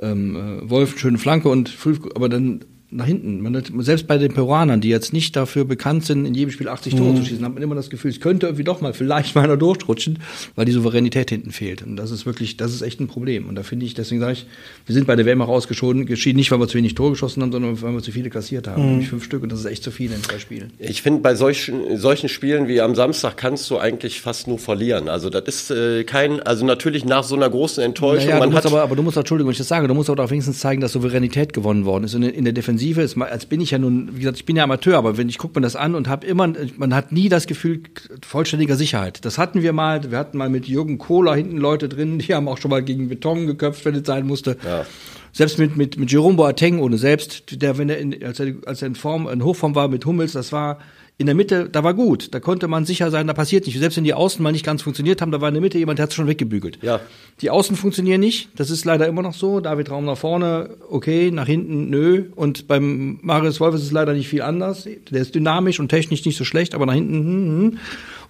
ähm, äh, Wolf schöne Flanke und aber dann nach hinten. Man hat, selbst bei den Peruanern, die jetzt nicht dafür bekannt sind, in jedem Spiel 80 Tore mhm. zu schießen, hat man immer das Gefühl, es könnte irgendwie doch mal vielleicht mal einer durchrutschen, weil die Souveränität hinten fehlt. Und das ist wirklich, das ist echt ein Problem. Und da finde ich, deswegen sage ich, wir sind bei der WM auch ausgeschieden, geschieden nicht, weil wir zu wenig Tore geschossen haben, sondern weil wir zu viele kassiert haben. Mhm. Nämlich fünf Stück und das ist echt zu viel in zwei Spielen. Ich finde, bei solchen, solchen Spielen wie am Samstag kannst du eigentlich fast nur verlieren. Also das ist äh, kein, also natürlich nach so einer großen Enttäuschung. Naja, man hat aber, aber du musst, Entschuldigung, wenn ich das sage, du musst aber auch wenigstens zeigen, dass Souveränität gewonnen worden ist. Und in der Defensive ist, als bin bin ich ja nun, wie gesagt, ich bin ja Amateur, aber wenn ich gucke mir das an und habe immer, man hat nie das Gefühl vollständiger Sicherheit. Das hatten wir mal, wir hatten mal mit Jürgen Kohler hinten Leute drin, die haben auch schon mal gegen Beton geköpft, wenn es sein musste. Ja. Selbst mit, mit, mit Jerome Boateng ohne selbst, der, wenn er in, als er, als er in Form, in Hochform war mit Hummels, das war, in der Mitte, da war gut. Da konnte man sicher sein, da passiert nicht. Selbst wenn die Außen mal nicht ganz funktioniert haben, da war in der Mitte jemand, der hat es schon weggebügelt. Ja. Die Außen funktionieren nicht. Das ist leider immer noch so. David Raum nach vorne, okay, nach hinten, nö. Und beim Marius Wolf ist es leider nicht viel anders. Der ist dynamisch und technisch nicht so schlecht, aber nach hinten, hm, hm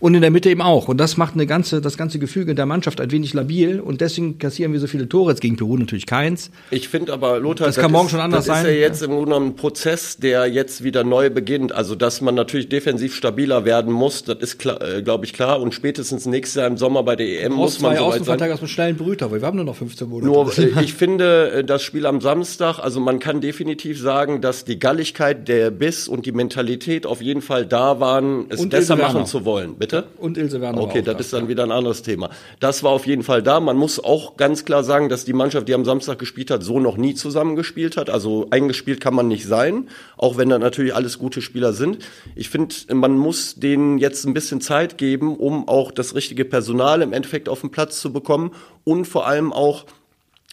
und in der Mitte eben auch. Und das macht eine ganze, das ganze Gefüge der Mannschaft ein wenig labil und deswegen kassieren wir so viele Tore. Jetzt gegen Peru natürlich keins. Ich finde aber, Lothar, das, das kann morgen ist, schon anders das sein. Das ist ja jetzt im Grunde genommen ein Prozess, der jetzt wieder neu beginnt. Also, dass man natürlich defensiv stabiler werden muss, das ist, äh, glaube ich, klar. Und spätestens nächstes Jahr im Sommer bei der EM muss man so weit sein. aus mit schnellen Brüter, weil wir haben nur noch 15 Monate. Nur, äh, ich finde, äh, das Spiel am Samstag, also man kann definitiv sagen, dass die Galligkeit, der Biss und die Mentalität auf jeden Fall da waren, es und besser machen zu wollen. Bitte? Und Ilse Werner Okay, das ist dann wieder ein anderes Thema. Das war auf jeden Fall da. Man muss auch ganz klar sagen, dass die Mannschaft, die am Samstag gespielt hat, so noch nie zusammengespielt hat. Also eingespielt kann man nicht sein, auch wenn da natürlich alles gute Spieler sind. Ich finde, man muss denen jetzt ein bisschen Zeit geben, um auch das richtige Personal im Endeffekt auf den Platz zu bekommen und vor allem auch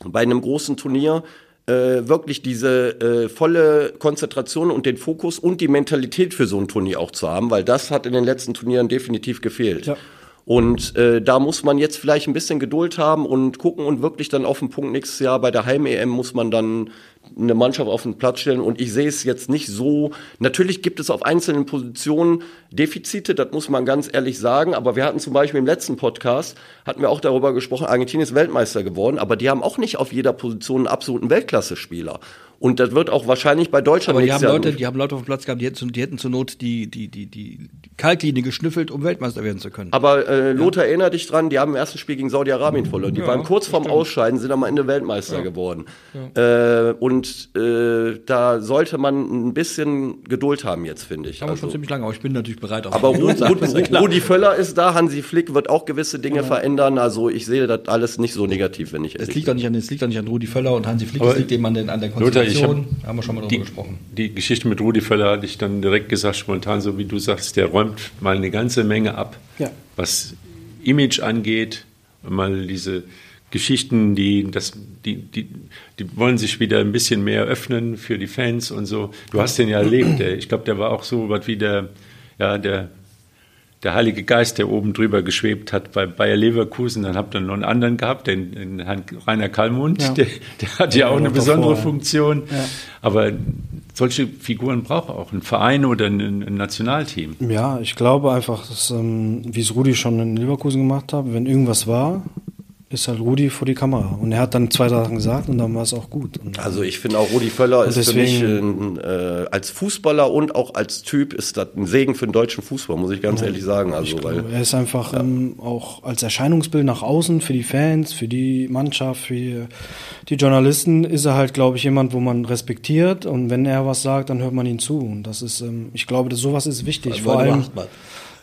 bei einem großen Turnier äh, wirklich diese äh, volle Konzentration und den Fokus und die Mentalität für so ein Turnier auch zu haben, weil das hat in den letzten Turnieren definitiv gefehlt. Ja. Und äh, da muss man jetzt vielleicht ein bisschen Geduld haben und gucken und wirklich dann auf den Punkt nächstes Jahr bei der Heim-EM muss man dann eine Mannschaft auf den Platz stellen. Und ich sehe es jetzt nicht so. Natürlich gibt es auf einzelnen Positionen Defizite, das muss man ganz ehrlich sagen. Aber wir hatten zum Beispiel im letzten Podcast, hatten wir auch darüber gesprochen, Argentinien ist Weltmeister geworden, aber die haben auch nicht auf jeder Position einen absoluten Weltklasse-Spieler. Und das wird auch wahrscheinlich bei Deutschland Aber die haben Leute, die haben Leute auf dem Platz gehabt, die hätten, die hätten zur Not die, die, die, die Kaltlinie geschnüffelt, um Weltmeister werden zu können. Aber äh, Lothar, ja. erinnere dich dran, die haben im ersten Spiel gegen Saudi-Arabien verloren. Die ja, waren kurz vorm stimmt. Ausscheiden, sind am Ende Weltmeister ja. geworden. Äh, und äh, da sollte man ein bisschen Geduld haben jetzt, finde ich. Haben also. schon ziemlich lange, aber ich bin natürlich bereit. Auf aber Rudi, Rudi Völler ist da, Hansi Flick wird auch gewisse Dinge verändern. Also ich sehe das alles nicht so negativ, wenn ich es liegt, doch nicht an, es liegt doch nicht an Rudi Völler und Hansi Flick, es liegt eben an, den, an der Konstellation. Lothar, haben wir schon mal drüber gesprochen. Die Geschichte mit Rudi Völler hatte ich dann direkt gesagt, spontan, so wie du sagst, der räumt mal eine ganze Menge ab, ja. was Image angeht, mal diese Geschichten, die, das, die, die, die wollen sich wieder ein bisschen mehr öffnen für die Fans und so. Du hast den ja erlebt, ich glaube, der war auch so was wie der, ja, der der Heilige Geist, der oben drüber geschwebt hat bei Bayer Leverkusen. Dann habt ihr noch einen anderen gehabt, den, den Herrn Rainer Kallmund, ja. der, der, hat ja, ja auch eine besondere davor, Funktion. Ja. Aber solche Figuren braucht auch ein Verein oder ein, ein Nationalteam. Ja, ich glaube einfach, dass, ähm, wie es Rudi schon in Leverkusen gemacht hat, wenn irgendwas war, ist halt Rudi vor die Kamera. Und er hat dann zwei Sachen gesagt und dann war es auch gut. Und also ich finde auch Rudi Völler ist deswegen, für mich ein, äh, als Fußballer und auch als Typ ist das ein Segen für den deutschen Fußball, muss ich ganz ja, ehrlich sagen. Also, weil, er ist einfach ja. ähm, auch als Erscheinungsbild nach außen für die Fans, für die Mannschaft, für die, die Journalisten ist er halt, glaube ich, jemand, wo man respektiert und wenn er was sagt, dann hört man ihn zu. Und das ist, ähm, ich glaube, dass sowas ist wichtig. Vor allem,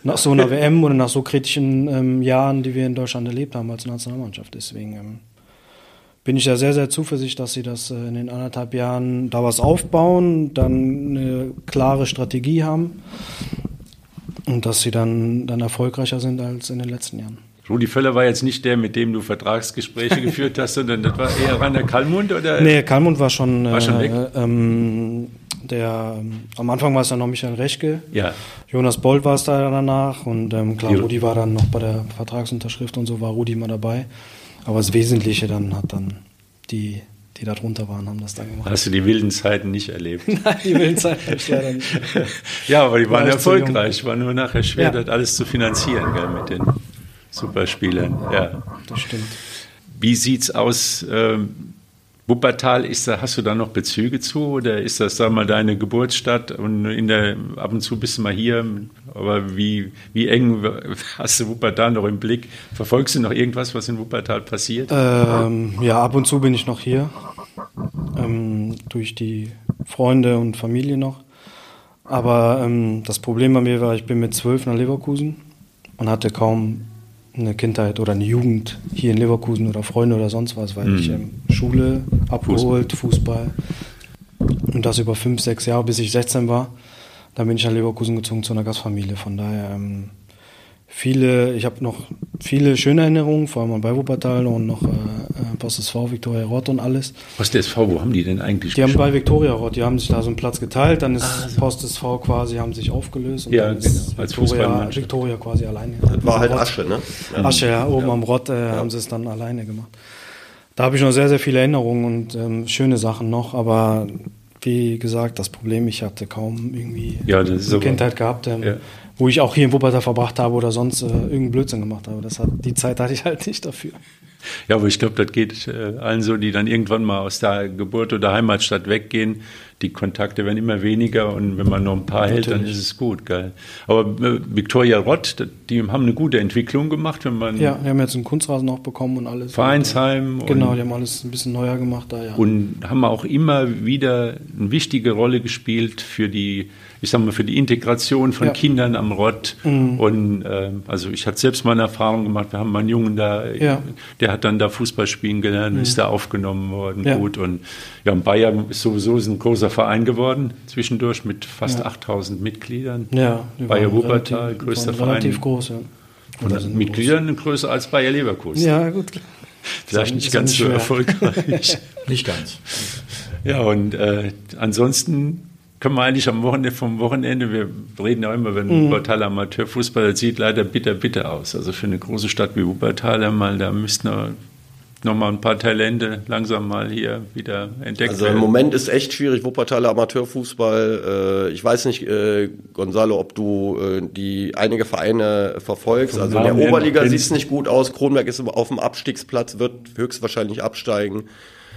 nach so einer WM oder nach so kritischen ähm, Jahren, die wir in Deutschland erlebt haben als Nationalmannschaft. Deswegen ähm, bin ich ja sehr, sehr zuversichtlich, dass sie das äh, in den anderthalb Jahren da was aufbauen, dann eine klare Strategie haben und dass sie dann, dann erfolgreicher sind als in den letzten Jahren. Rudi Völler war jetzt nicht der, mit dem du Vertragsgespräche geführt hast, sondern das war eher Rainer Kallmund oder? Nee, Kallmund war schon, war schon weg. Äh, ähm, Der, ähm, am Anfang war es dann noch Michael Rechke. Ja. Jonas Bolt war es da danach und ähm, klar. Rudi war dann noch bei der Vertragsunterschrift und so, war Rudi mal dabei. Aber das Wesentliche dann hat dann die, die da drunter waren, haben das dann gemacht. Hast du die wilden Zeiten nicht erlebt? Nein, die wilden Zeit hab ich leider nicht. ja, aber die waren War erfolgreich. War nur nachher schwer, Ja. das alles zu finanzieren gell, mit den Superspielern. Ja. Das stimmt. Wie sieht's aus? Ähm, Wuppertal, ist da, hast du da noch Bezüge zu oder ist das, sag mal, deine Geburtsstadt und in der, ab und zu bist du mal hier, aber wie, wie eng hast du Wuppertal noch im Blick? Verfolgst du noch irgendwas, was in Wuppertal passiert? Ähm, ja, ab und zu bin ich noch hier. Ähm, durch die Freunde und Familie noch. Aber ähm, das Problem bei mir war, ich bin mit zwölf nach Leverkusen und hatte kaum eine Kindheit oder eine Jugend hier in Leverkusen oder Freunde oder sonst was, weil ich ähm, Schule abgeholt, Fußball. Und das über fünf, sechs Jahre, bis ich 16 war. Dann bin ich nach Leverkusen gezogen zu einer Gastfamilie. Von daher ähm, viele, ich habe noch viele schöne Erinnerungen, vor allem bei Wuppertal und noch äh, äh, Post SV, Viktoria Rott und alles. Was der SV, wo haben die denn eigentlich Die haben gespielt? bei Viktoria Rott, die haben sich da so einen Platz geteilt, dann ist Post SV quasi, haben sich aufgelöst und Ja, dann ist genau, als Viktoria. Viktoria quasi alleine. Das war halt Rott. Asche, ne? Asche, ja, oben am Rott äh, haben sie es dann alleine gemacht. Da habe ich noch sehr, sehr viele Erinnerungen und ähm, schöne Sachen noch, aber wie gesagt, das Problem, ich hatte kaum irgendwie Ja, Kindheit gehabt, ähm, Ja. Wo ich auch hier in Wuppertal verbracht habe oder sonst äh, irgendeinen Blödsinn gemacht habe. Das hat, die Zeit hatte ich halt nicht dafür. Ja, aber ich glaube, das geht äh, allen so, die dann irgendwann mal aus der Geburt oder Heimatstadt weggehen. Die Kontakte werden immer weniger und wenn man noch ein paar hält, dann Natürlich. ist es gut, geil. Aber äh, Viktoria Rott, die haben eine gute Entwicklung gemacht, wenn man Ja, wir haben jetzt einen Kunstrasen auch bekommen und alles. Vereinsheim Und, äh, genau, und- die haben alles ein bisschen neuer gemacht da, ja. und haben auch immer wieder eine wichtige Rolle gespielt für die, ich sag mal, für die Integration von Ja. Kindern am Rott. Und ähm, also ich hatte selbst mal eine Erfahrung gemacht. Wir haben mal einen Jungen da, Ja. der hat dann da Fußball spielen gelernt, ist da aufgenommen worden, Ja. gut. Und ja, und Bayern ist sowieso ein großer Verein geworden zwischendurch mit fast Ja. 8000 Mitgliedern. ja, Bayer Wuppertal, relativ- größter waren relativ Verein. groß, ja. Und sind Mitgliedern größer als Bayer Leverkusen. Ja, gut. Vielleicht Ist nicht ganz nicht so schwer. erfolgreich. Nicht ganz. Ja, und äh, ansonsten können wir eigentlich am Wochenende vom Wochenende, wir reden ja immer, wenn Mhm. Wuppertal Amateurfußball, das sieht leider bitter, bitter aus. Also für eine große Stadt wie Wuppertal einmal, da müssten noch, noch mal ein paar Talente langsam mal hier wieder entdeckt Also im werden. Moment ist echt schwierig, Wuppertaler Amateurfußball. Äh, ich weiß nicht, äh, Gonzalo, ob du äh, die einige Vereine verfolgst. Also in der Oberliga sieht es nicht gut aus. Kronberg ist auf dem Abstiegsplatz, wird höchstwahrscheinlich absteigen.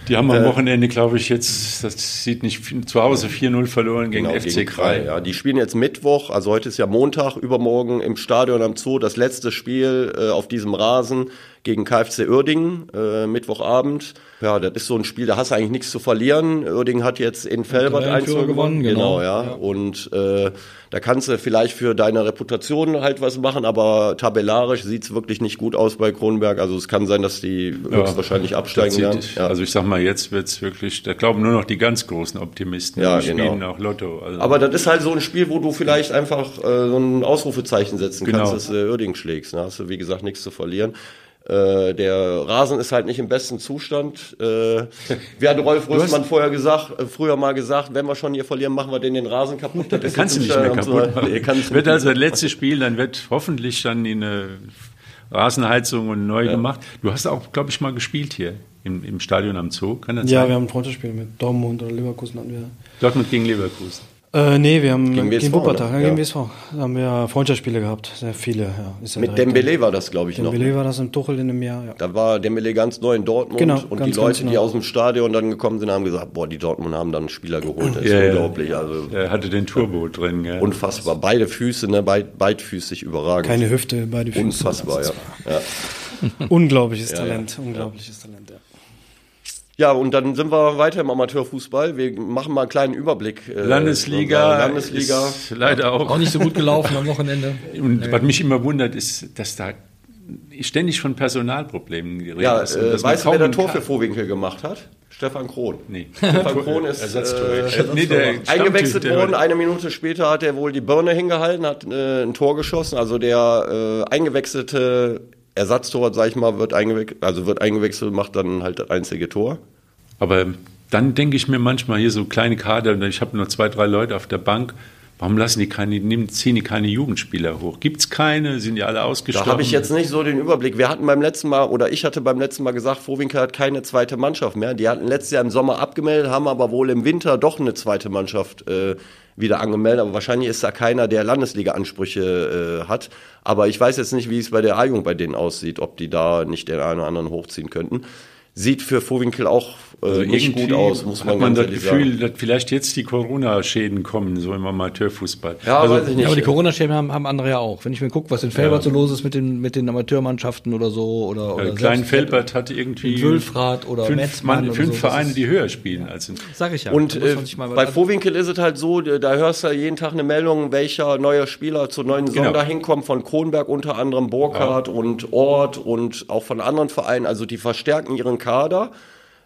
Die haben am äh, Wochenende, glaube ich, jetzt, das sieht nicht, zu Hause 4-0 verloren gegen Genau, FC gegen. Krei, Ja, die spielen jetzt Mittwoch, also heute ist ja Montag, übermorgen im Stadion am Zoo das letzte Spiel äh, auf diesem Rasen gegen KfC Uerdingen, äh, Mittwochabend. Ja, das ist so ein Spiel, da hast du eigentlich nichts zu verlieren. Uerdingen hat jetzt in Felbert 1 Tabellenführer gewonnen. gewonnen, Genau, genau. ja. Ja. Und äh, da kannst du vielleicht für deine Reputation halt was machen, aber tabellarisch sieht's wirklich nicht gut aus bei Kronberg. Also es kann sein, dass die höchstwahrscheinlich Das absteigen sieht- werden. Ja. Also ich sag mal, jetzt wird's wirklich, da glauben nur noch die ganz großen Optimisten. Ja, die genau. spielen auch Lotto. Also Aber das ist halt so ein Spiel, wo du vielleicht einfach äh, so ein Ausrufezeichen setzen Genau. kannst, dass du Uerdingen schlägst. Da hast du, wie gesagt, nichts zu verlieren. Äh, der Rasen ist halt nicht im besten Zustand. Äh, wie hat Rolf Rüssmann vorher gesagt, äh, früher mal gesagt, wenn wir schon hier verlieren, machen wir den den Rasen kaputt. Das kannst du nicht mehr kaputt so- machen. Nee, wird also das letzte Spiel, dann wird hoffentlich dann in eine Rasenheizung und neu gemacht. Du hast auch, glaube ich, mal gespielt hier im, im Stadion am Zoo. Kann das Ja, sein? wir haben ein Freundschaftsspiel mit Dortmund oder Leverkusen hatten wir. Dortmund gegen Leverkusen. Äh, nee, wir haben Gegen gegen, Wuppertal, ne? ja, gegen. WSV. Da haben wir Freundschaftsspiele gehabt, sehr viele. Ja. Ist ja Mit Dembele war das, glaube ich, dann- noch. Dembele war das im Tuchel in einem Jahr, ja. Da war Dembele ganz neu in Dortmund Genau, und ganz, die Leute, ganz die aus dem Stadion dann gekommen sind, haben gesagt, boah, die Dortmund haben dann einen Spieler geholt. Das ist Ja, ja. unglaublich. Also Er hatte den Turbo drin. Ja. unfassbar. Beide Füße, ne, beid, beidfüßig überragend. Keine Hüfte, beide Füße. Unfassbar, ja. ja. Unglaubliches Talent, unglaubliches Talent, ja. Ja, und dann sind wir weiter im Amateurfußball. Wir machen mal einen kleinen Überblick. äh, Landesliga, Landesliga. ist leider auch. Auch nicht so gut gelaufen am Wochenende. Und was mich immer wundert, ist, dass da ständig von Personalproblemen geredet Ja, ist. äh, weißt du, wer der Tor für Vorwinkel gemacht hat? Stefan Krohn. Nee. Stefan Krohn ist äh, nee, der eingewechselt worden. Eine Minute später hat er wohl die Birne hingehalten, hat äh, ein Tor geschossen. Also der äh, eingewechselte Ersatztorwart, sag ich mal, wird eingewechselt, also wird eingewechselt, macht dann halt das einzige Tor. Aber dann denke ich mir manchmal hier so kleine Kader, ich habe nur zwei, drei Leute auf der Bank. Warum lassen die keine, nehmen, ziehen die keine Jugendspieler hoch? Gibt es keine? Sind die alle ausgestorben? Da habe ich jetzt nicht so den Überblick. Wir hatten beim letzten Mal, oder ich hatte beim letzten Mal gesagt, Vorwinkel hat keine zweite Mannschaft mehr. Die hatten letztes Jahr im Sommer abgemeldet, haben aber wohl im Winter doch eine zweite Mannschaft äh, wieder angemeldet. Aber wahrscheinlich ist da keiner, der Landesliga-Ansprüche äh, hat. Aber ich weiß jetzt nicht, wie es bei der A-Jugend bei denen aussieht, ob die da nicht den einen oder anderen hochziehen könnten. Sieht für Vorwinkel auch äh, Also nicht gut aus, muss man hat man ganz das Gefühl, sagen. dass vielleicht jetzt die Corona-Schäden kommen, so im Amateurfußball. Ja, also, weiß ich nicht. Ja, aber die Corona-Schäden haben, haben andere ja auch. Wenn ich mir gucke, was in Felbert so los ist mit den, mit den Amateurmannschaften oder so, oder, oder äh, Klein selbst- Felbert hat irgendwie in Wülfrath oder fünf, Metzmann Mann, oder fünf so, Vereine, ist- die höher spielen als in Sag ich ja. Und äh, mal- bei also- Vorwinkel ist es halt so, da hörst du jeden Tag eine Meldung, welcher neue Spieler zur neuen Saison Genau. da hinkommt, von Kronberg unter anderem, Burkhardt und Ort und auch von anderen Vereinen. Also die verstärken ihren Kader.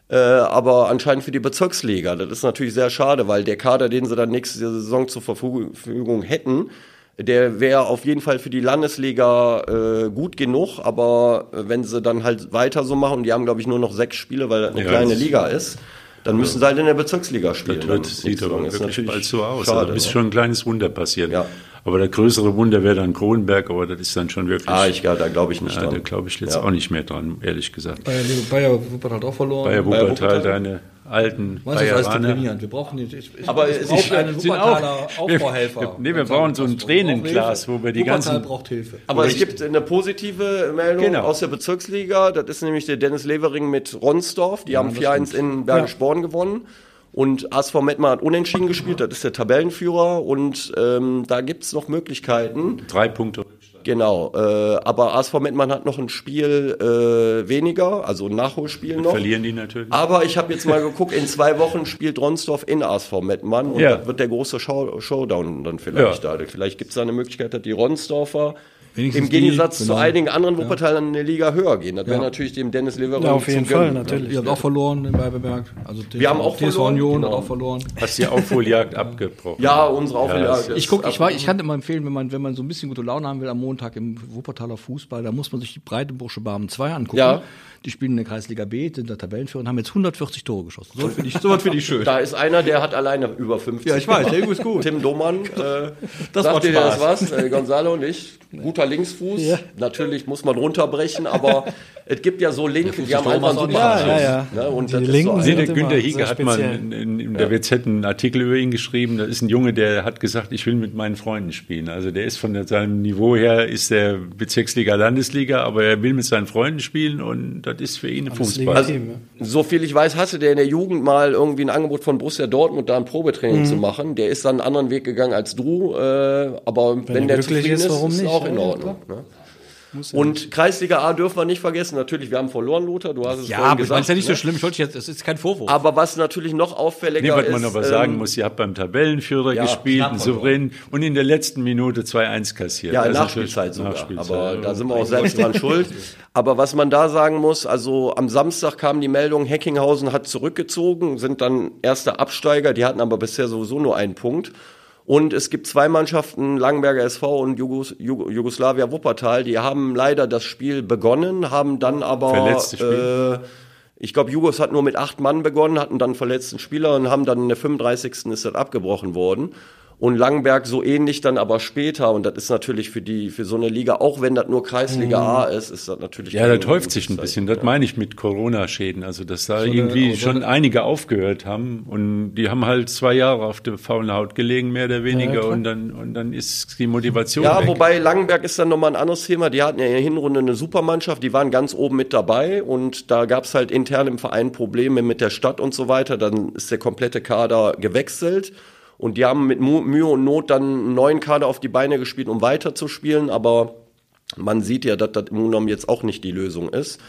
Äh, aber anscheinend für die Bezirksliga. Das ist natürlich sehr schade, weil der Kader, den sie dann nächste Saison zur Verfügung hätten, der wäre auf jeden Fall für die Landesliga äh, gut genug, aber äh, wenn sie dann halt weiter so machen, und die haben glaube ich nur noch sechs Spiele, weil das eine Ja, kleine das- Liga ist, dann müssen sie halt in der Bezirksliga spielen. Das sieht aber wirklich bald so aus. Schade, also, da ist schon ein kleines Wunder passiert. Ja. Aber der größere Wunder wäre dann Kronberg, aber das ist dann schon wirklich. Ah, ich, ja, da glaube ich nicht ja, da dran. glaube ich jetzt Ja. auch nicht mehr dran, ehrlich gesagt. Bayer, Bayer Wuppertal hat auch verloren. Bayer Wuppertal, Wuppertal. deine alten Meinst du, Bayeraner. deprimierend? Wir brauchen nicht, ich, ich, Aber es ist- einen Wuppertaler auch- Aufbauhelfer. wir- nee, wir brauchen so ein Tränenglas, wo wir die Wuppertal ganzen- braucht Hilfe. Aber es gibt eine positive Meldung Genau. aus der Bezirksliga. Das ist nämlich der Dennis Levering mit Ronsdorf. Die haben 4-1 in Bergisch Born gewonnen. Und ASV Mettmann hat unentschieden gespielt. Das ist der Tabellenführer. Und ähm, da gibt's noch Möglichkeiten. Drei Punkte. Genau. Äh, aber ASV Mettmann hat noch ein Spiel äh, weniger, also ein Nachholspiel noch. Verlieren die natürlich. Aber ich habe jetzt mal geguckt, in zwei Wochen spielt Ronsdorf in ASV Mettmann und Ja. das wird der große Show Showdown dann vielleicht Ja. da. Vielleicht gibt es da eine Möglichkeit, dass die Ronsdorfer Wenigstens im Gegensatz die, zu genau. einigen anderen Wuppertalern eine Liga höher gehen. Das wäre Ja. natürlich dem Dennis Levering Ja, auf jeden zu gönnen, Fall, ne? natürlich. Ihr habt auch verloren in Weiberberg. Also Wir haben auch TSV verloren, Union genau. hat auch verloren. Hast die Aufholjagd abgebrochen. Ja, unsere Ja, Auflage. das- Ich guck, ich, war, ich kann immer empfehlen, wenn man, wenn man so ein bisschen gute Laune haben will am Montag im Wuppertaler Fußball, da muss man sich die Breitenbursche Barmen 2 angucken. Ja. Die spielen in der Kreisliga B, sind der Tabellenführer und haben jetzt 140 Tore geschossen. So finde ich, so was finde ich schön. Da ist einer, der hat alleine über 50. Ja, ich weiß, der ist gut. Tim Domann, äh, Das sagt macht dir das was? Äh, Gonzalo und ich, guter Linksfuß. Natürlich muss man runterbrechen, aber es gibt ja so Linken, die haben einfach einen super Ja, ja, ja. Ne? Und Die das ist Linken so sind der sehr Hieger hat mal in, in, in der WZ einen Artikel über ihn geschrieben. Das ist ein Junge, der hat gesagt, ich will mit meinen Freunden spielen. Also der ist von seinem Niveau her, ist der Bezirksliga, Landesliga, aber er will mit seinen Freunden spielen und das ist für ihn Fußball. ja. So viel ich weiß, hatte der in der Jugend mal irgendwie ein Angebot von Borussia Dortmund, da ein Probetraining Mhm. zu machen. Der ist dann einen anderen Weg gegangen als du, äh, aber wenn, er der glücklich zufrieden ist, ist, warum ist nicht? auch in Ja, Ordnung. klar. Ne? Und Kreisliga A dürfen wir nicht vergessen. Natürlich, wir haben verloren, Lothar. Du hast es Ja, vorhin aber gesagt. es ist ja nicht so ne? schlimm. Ich wollte jetzt, das ist kein Vorwurf. Aber was natürlich noch auffälliger Nee, was ist, man aber sagen ähm, muss, ihr habt beim Tabellenführer ja, gespielt, einen souverän und in der letzten Minute 2-1 kassiert. Ja, in ist Nachspielzeit sogar. Nachspielzeit, aber ja. da sind wir auch selbst dran schuld. Aber was man da sagen muss, also am Samstag kam die Meldung, Heckinghausen hat zurückgezogen, sind dann erste Absteiger, die hatten aber bisher sowieso nur einen Punkt. Und es gibt zwei Mannschaften, Langenberger SV und Jugos, Jug Jugoslawia Wuppertal, die haben leider das Spiel begonnen, haben dann aber äh, ich glaube, Jugos hat nur mit acht Mann begonnen, hatten dann verletzten Spieler und haben dann in der 35. ist das abgebrochen worden. Und Langenberg so ähnlich dann aber später. Und das ist natürlich für die, für so eine Liga, auch wenn das nur Kreisliga A ist, ist das natürlich. Mhm. Ja, das häuft sich ein Zeichen. bisschen. Das meine ich mit Corona-Schäden. Also, dass da eine- irgendwie so schon eine- einige aufgehört haben und die haben halt zwei Jahre auf der faulen Haut gelegen, mehr oder weniger, und dann, und dann ist die Motivation Ja, weg. wobei Langenberg ist dann nochmal ein anderes Thema. Die hatten ja in der Hinrunde eine Supermannschaft, die waren ganz oben mit dabei und da gab es halt intern im Verein Probleme mit der Stadt und so weiter. Dann ist der komplette Kader gewechselt und die haben mit Mühe und Not dann einen neuen Kader auf die Beine gespielt, um weiterzuspielen, aber man sieht ja, dass das im Grunde genommen jetzt auch nicht die Lösung ist.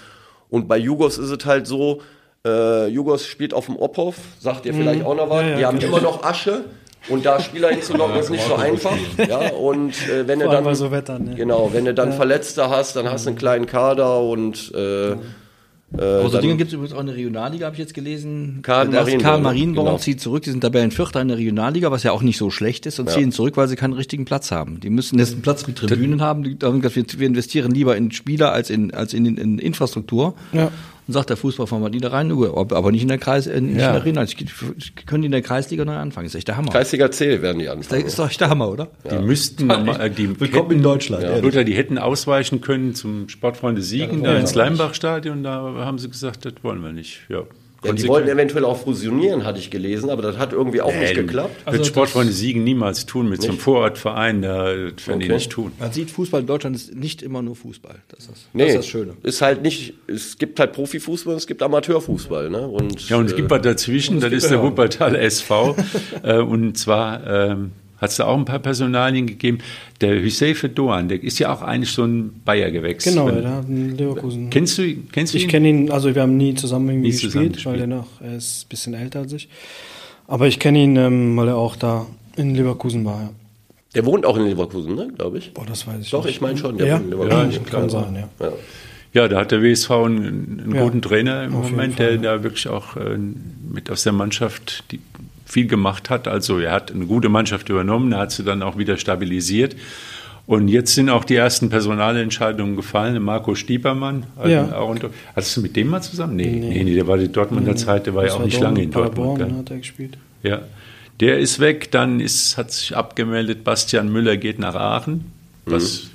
Und bei Jugos ist es halt so, äh, Jugos spielt auf dem Ophof, sagt ihr vielleicht auch noch was, Ja, ja, die haben immer noch Asche. Und da Spieler hinzulocken, ist nicht so einfach. Ja, und äh, wenn du Vor allem dann so Wettern, ne? Genau, wenn du dann Verletzte hast, dann hast du einen kleinen Kader und äh, Aber so Dinge gibt es übrigens auch in der Regionalliga, habe ich jetzt gelesen. Karl Marienborn, Karl Marienborn genau. zieht zurück, die sind Tabellenvierter in der Regionalliga, was ja auch nicht so schlecht ist, und ziehen zurück, weil sie keinen richtigen Platz haben. Die müssen jetzt einen Platz mit Tribünen haben. Die, wir investieren lieber in Spieler als in, als in, in Infrastruktur. Ja. Und sagt der Fußballverband Niederrhein, aber nicht in der Kreis, äh, nicht Ja. in der Arena. Können die in der Kreisliga neu anfangen? Ist echt der Hammer. Kreisliga C werden die Das anfangen. ist doch echt der Hammer, oder? Die müssten, äh, die Willkommen in Deutschland, ehrlich. Luther, die hätten ausweichen können zum Sportfreunde Siegen, da ins Leimbachstadion, da haben sie gesagt, das wollen wir nicht. Ja. Ja, die wollten eventuell auch fusionieren, hatte ich gelesen, aber das hat irgendwie auch nicht geklappt. Wird Sportfreunde Siegen niemals tun mit so einem Vorortverein, da werden die Okay. nicht tun. Man sieht, Fußball in Deutschland ist nicht immer nur Fußball. Das ist das, Nee, das, ist das Schöne. Ist halt nicht, es gibt halt Profifußball und es gibt Amateurfußball, ne? Und, Ja, und es äh, gibt was dazwischen, das ist der Wuppertal SV. äh, und zwar ähm, hat es da auch ein paar Personalien gegeben. Der Hüsefe Doan, der ist ja auch eigentlich so ein Bayer-Gewächs. Genau, Wenn- der hat in Leverkusen. Kennst du, kennst du Ich ihn? kenne ihn, also wir haben nie zusammen irgendwie Nie zusammen gespielt, weil gespielt. er noch, er ist ein bisschen älter als ich. Aber ich kenne ihn, ähm, weil er auch da in Leverkusen war. Ja. Der wohnt auch in Leverkusen, ne, glaube ich. Boah, das weiß ich Doch, nicht. ich meine schon, der ja, wohnt in ja, Leverkusen. ich kann sein, ja. Ja. Ja, da hat der WSV einen, einen Ja, guten Trainer im Moment, Fall, der da wirklich auch äh, mit aus der Mannschaft die viel gemacht hat. Also er hat eine gute Mannschaft übernommen, er hat sie dann auch wieder stabilisiert. Und jetzt sind auch die ersten Personalentscheidungen gefallen. Marco Stiepermann, Ja. auch unter, hattest du mit dem mal zusammen? Nee, nee, nee, der war die Dortmunder Zeit, der war ja auch nicht lange in Dortmund. Paderborn, hat er gespielt. Ja, der ist weg. Dann ist, hat sich abgemeldet, Bastian Müller geht nach Aachen, was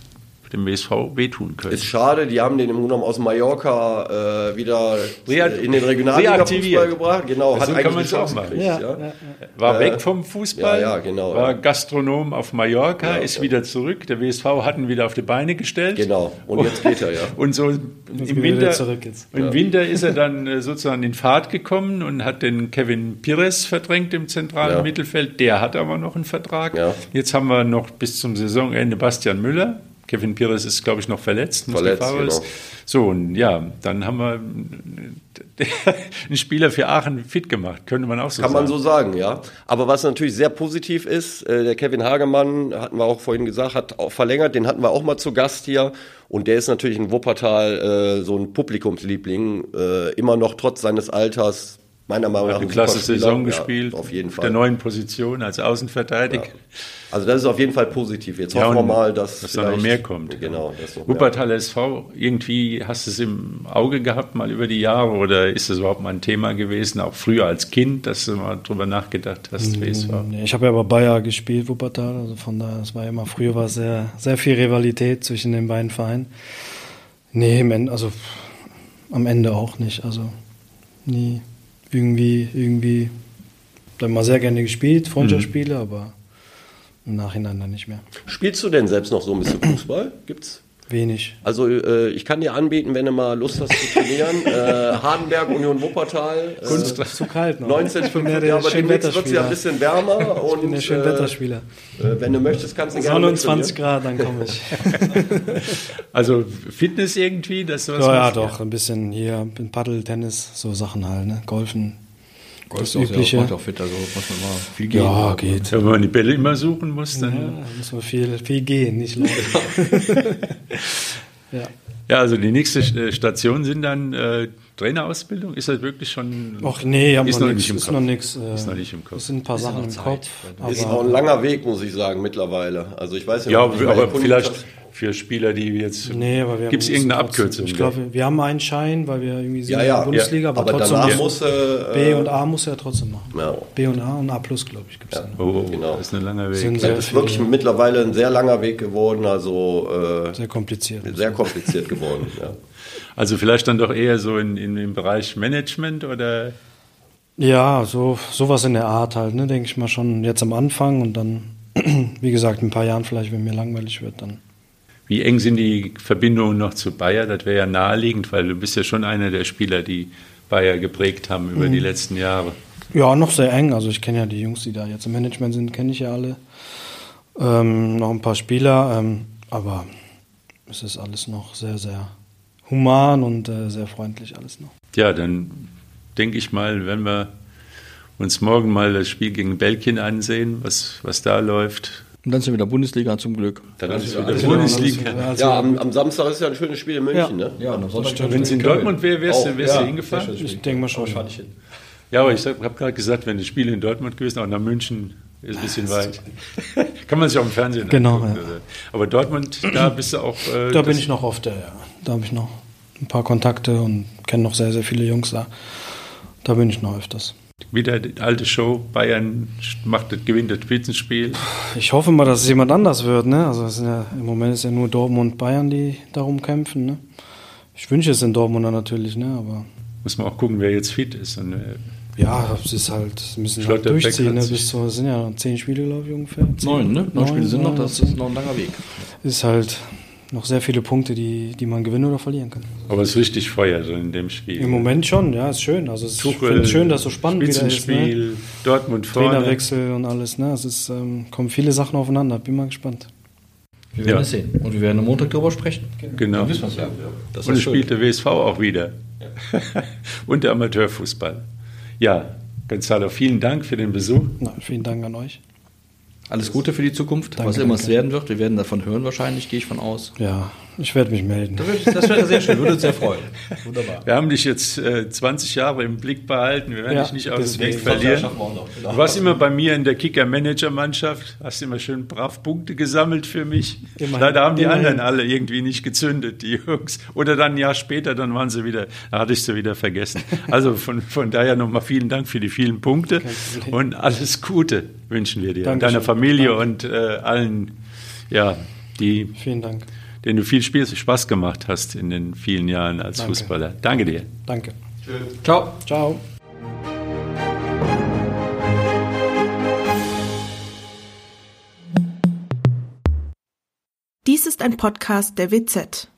dem WSV wehtun könnte. Ist schade, die haben den im Grunde genommen aus Mallorca äh, wieder Reakt- in den Regionalliga-Fußball gebracht. Genau, Ja, hat kann Chance auch machen. gekriegt, Ja, ja. ja, War weg vom Fußball, ja, ja, genau, war ja. Gastronom auf Mallorca, Ja, ist ja. wieder zurück. Der WSV hat ihn wieder auf die Beine gestellt. Genau, und jetzt geht er, ja. Und so im er Winter, wieder zurück jetzt. im Winter ist er dann äh, sozusagen in Fahrt gekommen und hat den Kevin Pires verdrängt im zentralen Ja. Mittelfeld. Der hat aber noch einen Vertrag. Ja. Jetzt haben wir noch bis zum Saisonende Bastian Müller. Kevin Pires ist, glaube ich, noch verletzt. Verletzt, genau. So, und ja, dann haben wir einen Spieler für Aachen fit gemacht, könnte man auch so Kann sagen. man so sagen, ja. Aber was natürlich sehr positiv ist, äh, der Kevin Hagemann, hatten wir auch vorhin gesagt, hat auch verlängert, den hatten wir auch mal zu Gast hier. Und der ist natürlich in Wuppertal äh, so ein Publikumsliebling, äh, immer noch trotz seines Alters, meiner Meinung nach Hat eine ein klasse. Saison Ja, gespielt. Auf jeden Auf Fall. der neuen Position als Außenverteidiger. Also das ist auf jeden Fall positiv. Jetzt Ja, hoffen wir mal, dass, dass da noch mehr kommt. Genau. Wuppertal SV, irgendwie hast du es im Auge gehabt, mal über die Jahre, oder ist das überhaupt mal ein Thema gewesen, auch früher als Kind, dass du mal drüber nachgedacht hast, WSV? Nee, Ich habe ja bei Bayer gespielt, Wuppertal, also von daher, es war immer, früher war sehr, sehr viel Rivalität zwischen den beiden Vereinen. Nee, also am Ende auch nicht, also nie irgendwie, irgendwie, da mal sehr gerne gespielt, Freundschaftsspiele, Mhm. aber im Nachhinein dann nicht mehr. Spielst du denn selbst noch so ein bisschen Fußball? Gibt's? Wenig. Also äh, ich kann dir anbieten, wenn du mal Lust hast zu trainieren, äh, Hardenberg, Union Wuppertal. Äh, Kunst zu kalt noch. 19, ich bin ja der aber demnächst wird es ja ein bisschen wärmer. Ich bin und, der Schönwetterspieler. Äh, äh, wenn du möchtest, kannst du gerne Sonne und 20 mittrainieren. Grad, dann komme ich. Also Fitness irgendwie, was Ja, ja, doch, ein bisschen hier, Paddel, Tennis, so Sachen halt, ne? Golfen. Golf Das ist auch macht auch fit, also muss man mal viel gehen. Ja, geht. Wenn man die Bälle immer suchen muss, dann. Ja, da muss man viel, viel gehen, nicht laufen. ja. Ja, also die nächste äh, Station sind dann äh, Trainerausbildung. Ist das wirklich schon. Och nee, ist noch noch nix, nicht im ist Kopf. noch nichts. Äh, Ist noch nicht im Kopf. Es sind ein paar Ist ja Sachen im Zeit. Kopf. Ist auch ein langer Weg, muss ich sagen, mittlerweile. Also ich weiß ja, Ja, nicht, aber vielleicht für Spieler, die jetzt. nee, aber wir Gibt es irgendeine trotzdem- Abkürzung? Ich glaube, wir haben einen Schein, weil wir irgendwie sind Ja, in ja, der Bundesliga, aber, aber trotzdem danach muss äh, B und A muss er trotzdem machen. Ja. B und A und A plus, glaube ich, gibt es dann. Oh, oh, Genau. das ist ein langer Weg. Sind Das ist wirklich mittlerweile ein sehr langer Weg geworden, also äh, sehr kompliziert. sehr kompliziert geworden. Ja. Also vielleicht dann doch eher so in, in, im Bereich Management oder Ja, so sowas in der Art halt, ne, denke ich mal schon jetzt am Anfang und dann, wie gesagt, in ein paar Jahren vielleicht, wenn mir langweilig wird, dann. wie eng sind die Verbindungen noch zu Bayer? Das wäre ja naheliegend, weil du bist ja schon einer der Spieler, die Bayer geprägt haben über Mhm. die letzten Jahre. Ja, noch sehr eng. Also ich kenne ja die Jungs, die da jetzt im Management sind, kenne ich ja alle. Ähm, noch ein paar Spieler, ähm, aber es ist alles noch sehr, sehr human und äh, sehr freundlich alles noch. Ja, dann denke ich mal, wenn wir uns morgen mal das Spiel gegen Belgien ansehen, was, was da läuft. Und dann sind wir wieder Bundesliga zum Glück. Dann ist wieder Bundesliga. Also, Ja, am, am Samstag ist ja ein schönes Spiel in München, Ja. ne? Ja, am Sonntag Wenn es in Dortmund wäre, wärst du wärst du ja. hingefahren? ich denke mal schon. hin. Ja, aber ich habe gerade gesagt, wenn das Spiel in Dortmund gewesen, auch nach München ist ein bisschen weit. Kann man sich auch im Fernsehen Genau, angucken. ja. Aber Dortmund, da bist du auch. Äh, Da bin ich noch oft, ja. Da habe ich noch ein paar Kontakte und kenne noch sehr, sehr viele Jungs da. Da bin ich noch öfters. Wieder die alte Show, Bayern macht das, gewinnt das Spitzenspiel. Ich hoffe mal, dass es jemand anders wird. Ne? Also es ja, im Moment ist ja nur Dortmund und Bayern, die darum kämpfen. Ne? Ich wünsche es den Dortmunder natürlich, ne? aber... Muss man auch gucken, wer jetzt fit ist. Und, äh, ja, es ist halt, müssen halt durchziehen. Ne? Bis zu, sind ja zehn Spiele, glaube ich, ungefähr. Zehn, Neun, ne? Neun, Neun Spiele sind noch, das ist noch ein langer Weg. Ist halt noch sehr viele Punkte, die, die man gewinnen oder verlieren kann. Aber es ist richtig Feuer so in dem Spiel. Im Moment schon, ja, ist schön. Also es Tuchel, ist schön, dass es so spannend wieder ist. Ne? Dortmund vorne. Trainerwechsel und alles. Ne? Es ist, ähm, kommen viele Sachen aufeinander. Bin mal gespannt. Wir werden ja. es sehen. Und wir werden am Montag darüber sprechen. Genau. Dann wissen ja. Das und es spielt der WSV auch wieder. Ja. und der Amateurfußball. Ja, Gonzalo, vielen Dank für den Besuch. Na, vielen Dank an euch. Alles Gute für die Zukunft, danke, was immer danke. es werden wird. Wir werden davon hören wahrscheinlich, gehe ich von aus. Ja, ich werde mich melden. Das wäre sehr schön, würde uns sehr freuen. Wunderbar. Wir haben dich jetzt äh, 20 Jahre im Blick behalten, wir werden ja, dich nicht aus dem Weg verlieren. Genau. Du warst immer bei mir in der Kicker-Manager-Mannschaft, hast immer schön brav Punkte gesammelt für mich. Immerhin. Leider haben die Immerhin. anderen alle irgendwie nicht gezündet, die Jungs. Oder dann ein Jahr später, dann waren sie wieder, da hatte ich sie wieder vergessen. Also von, von daher nochmal vielen Dank für die vielen Punkte und alles Gute wünschen wir dir, Dankeschön. deiner Familie Danke. und äh, allen, ja, die. Vielen Dank den du viel Spaß gemacht hast in den vielen Jahren als Danke. Fußballer. Danke dir. Danke. Tschüss. Ciao. Ciao. Dies ist ein Podcast der WZ.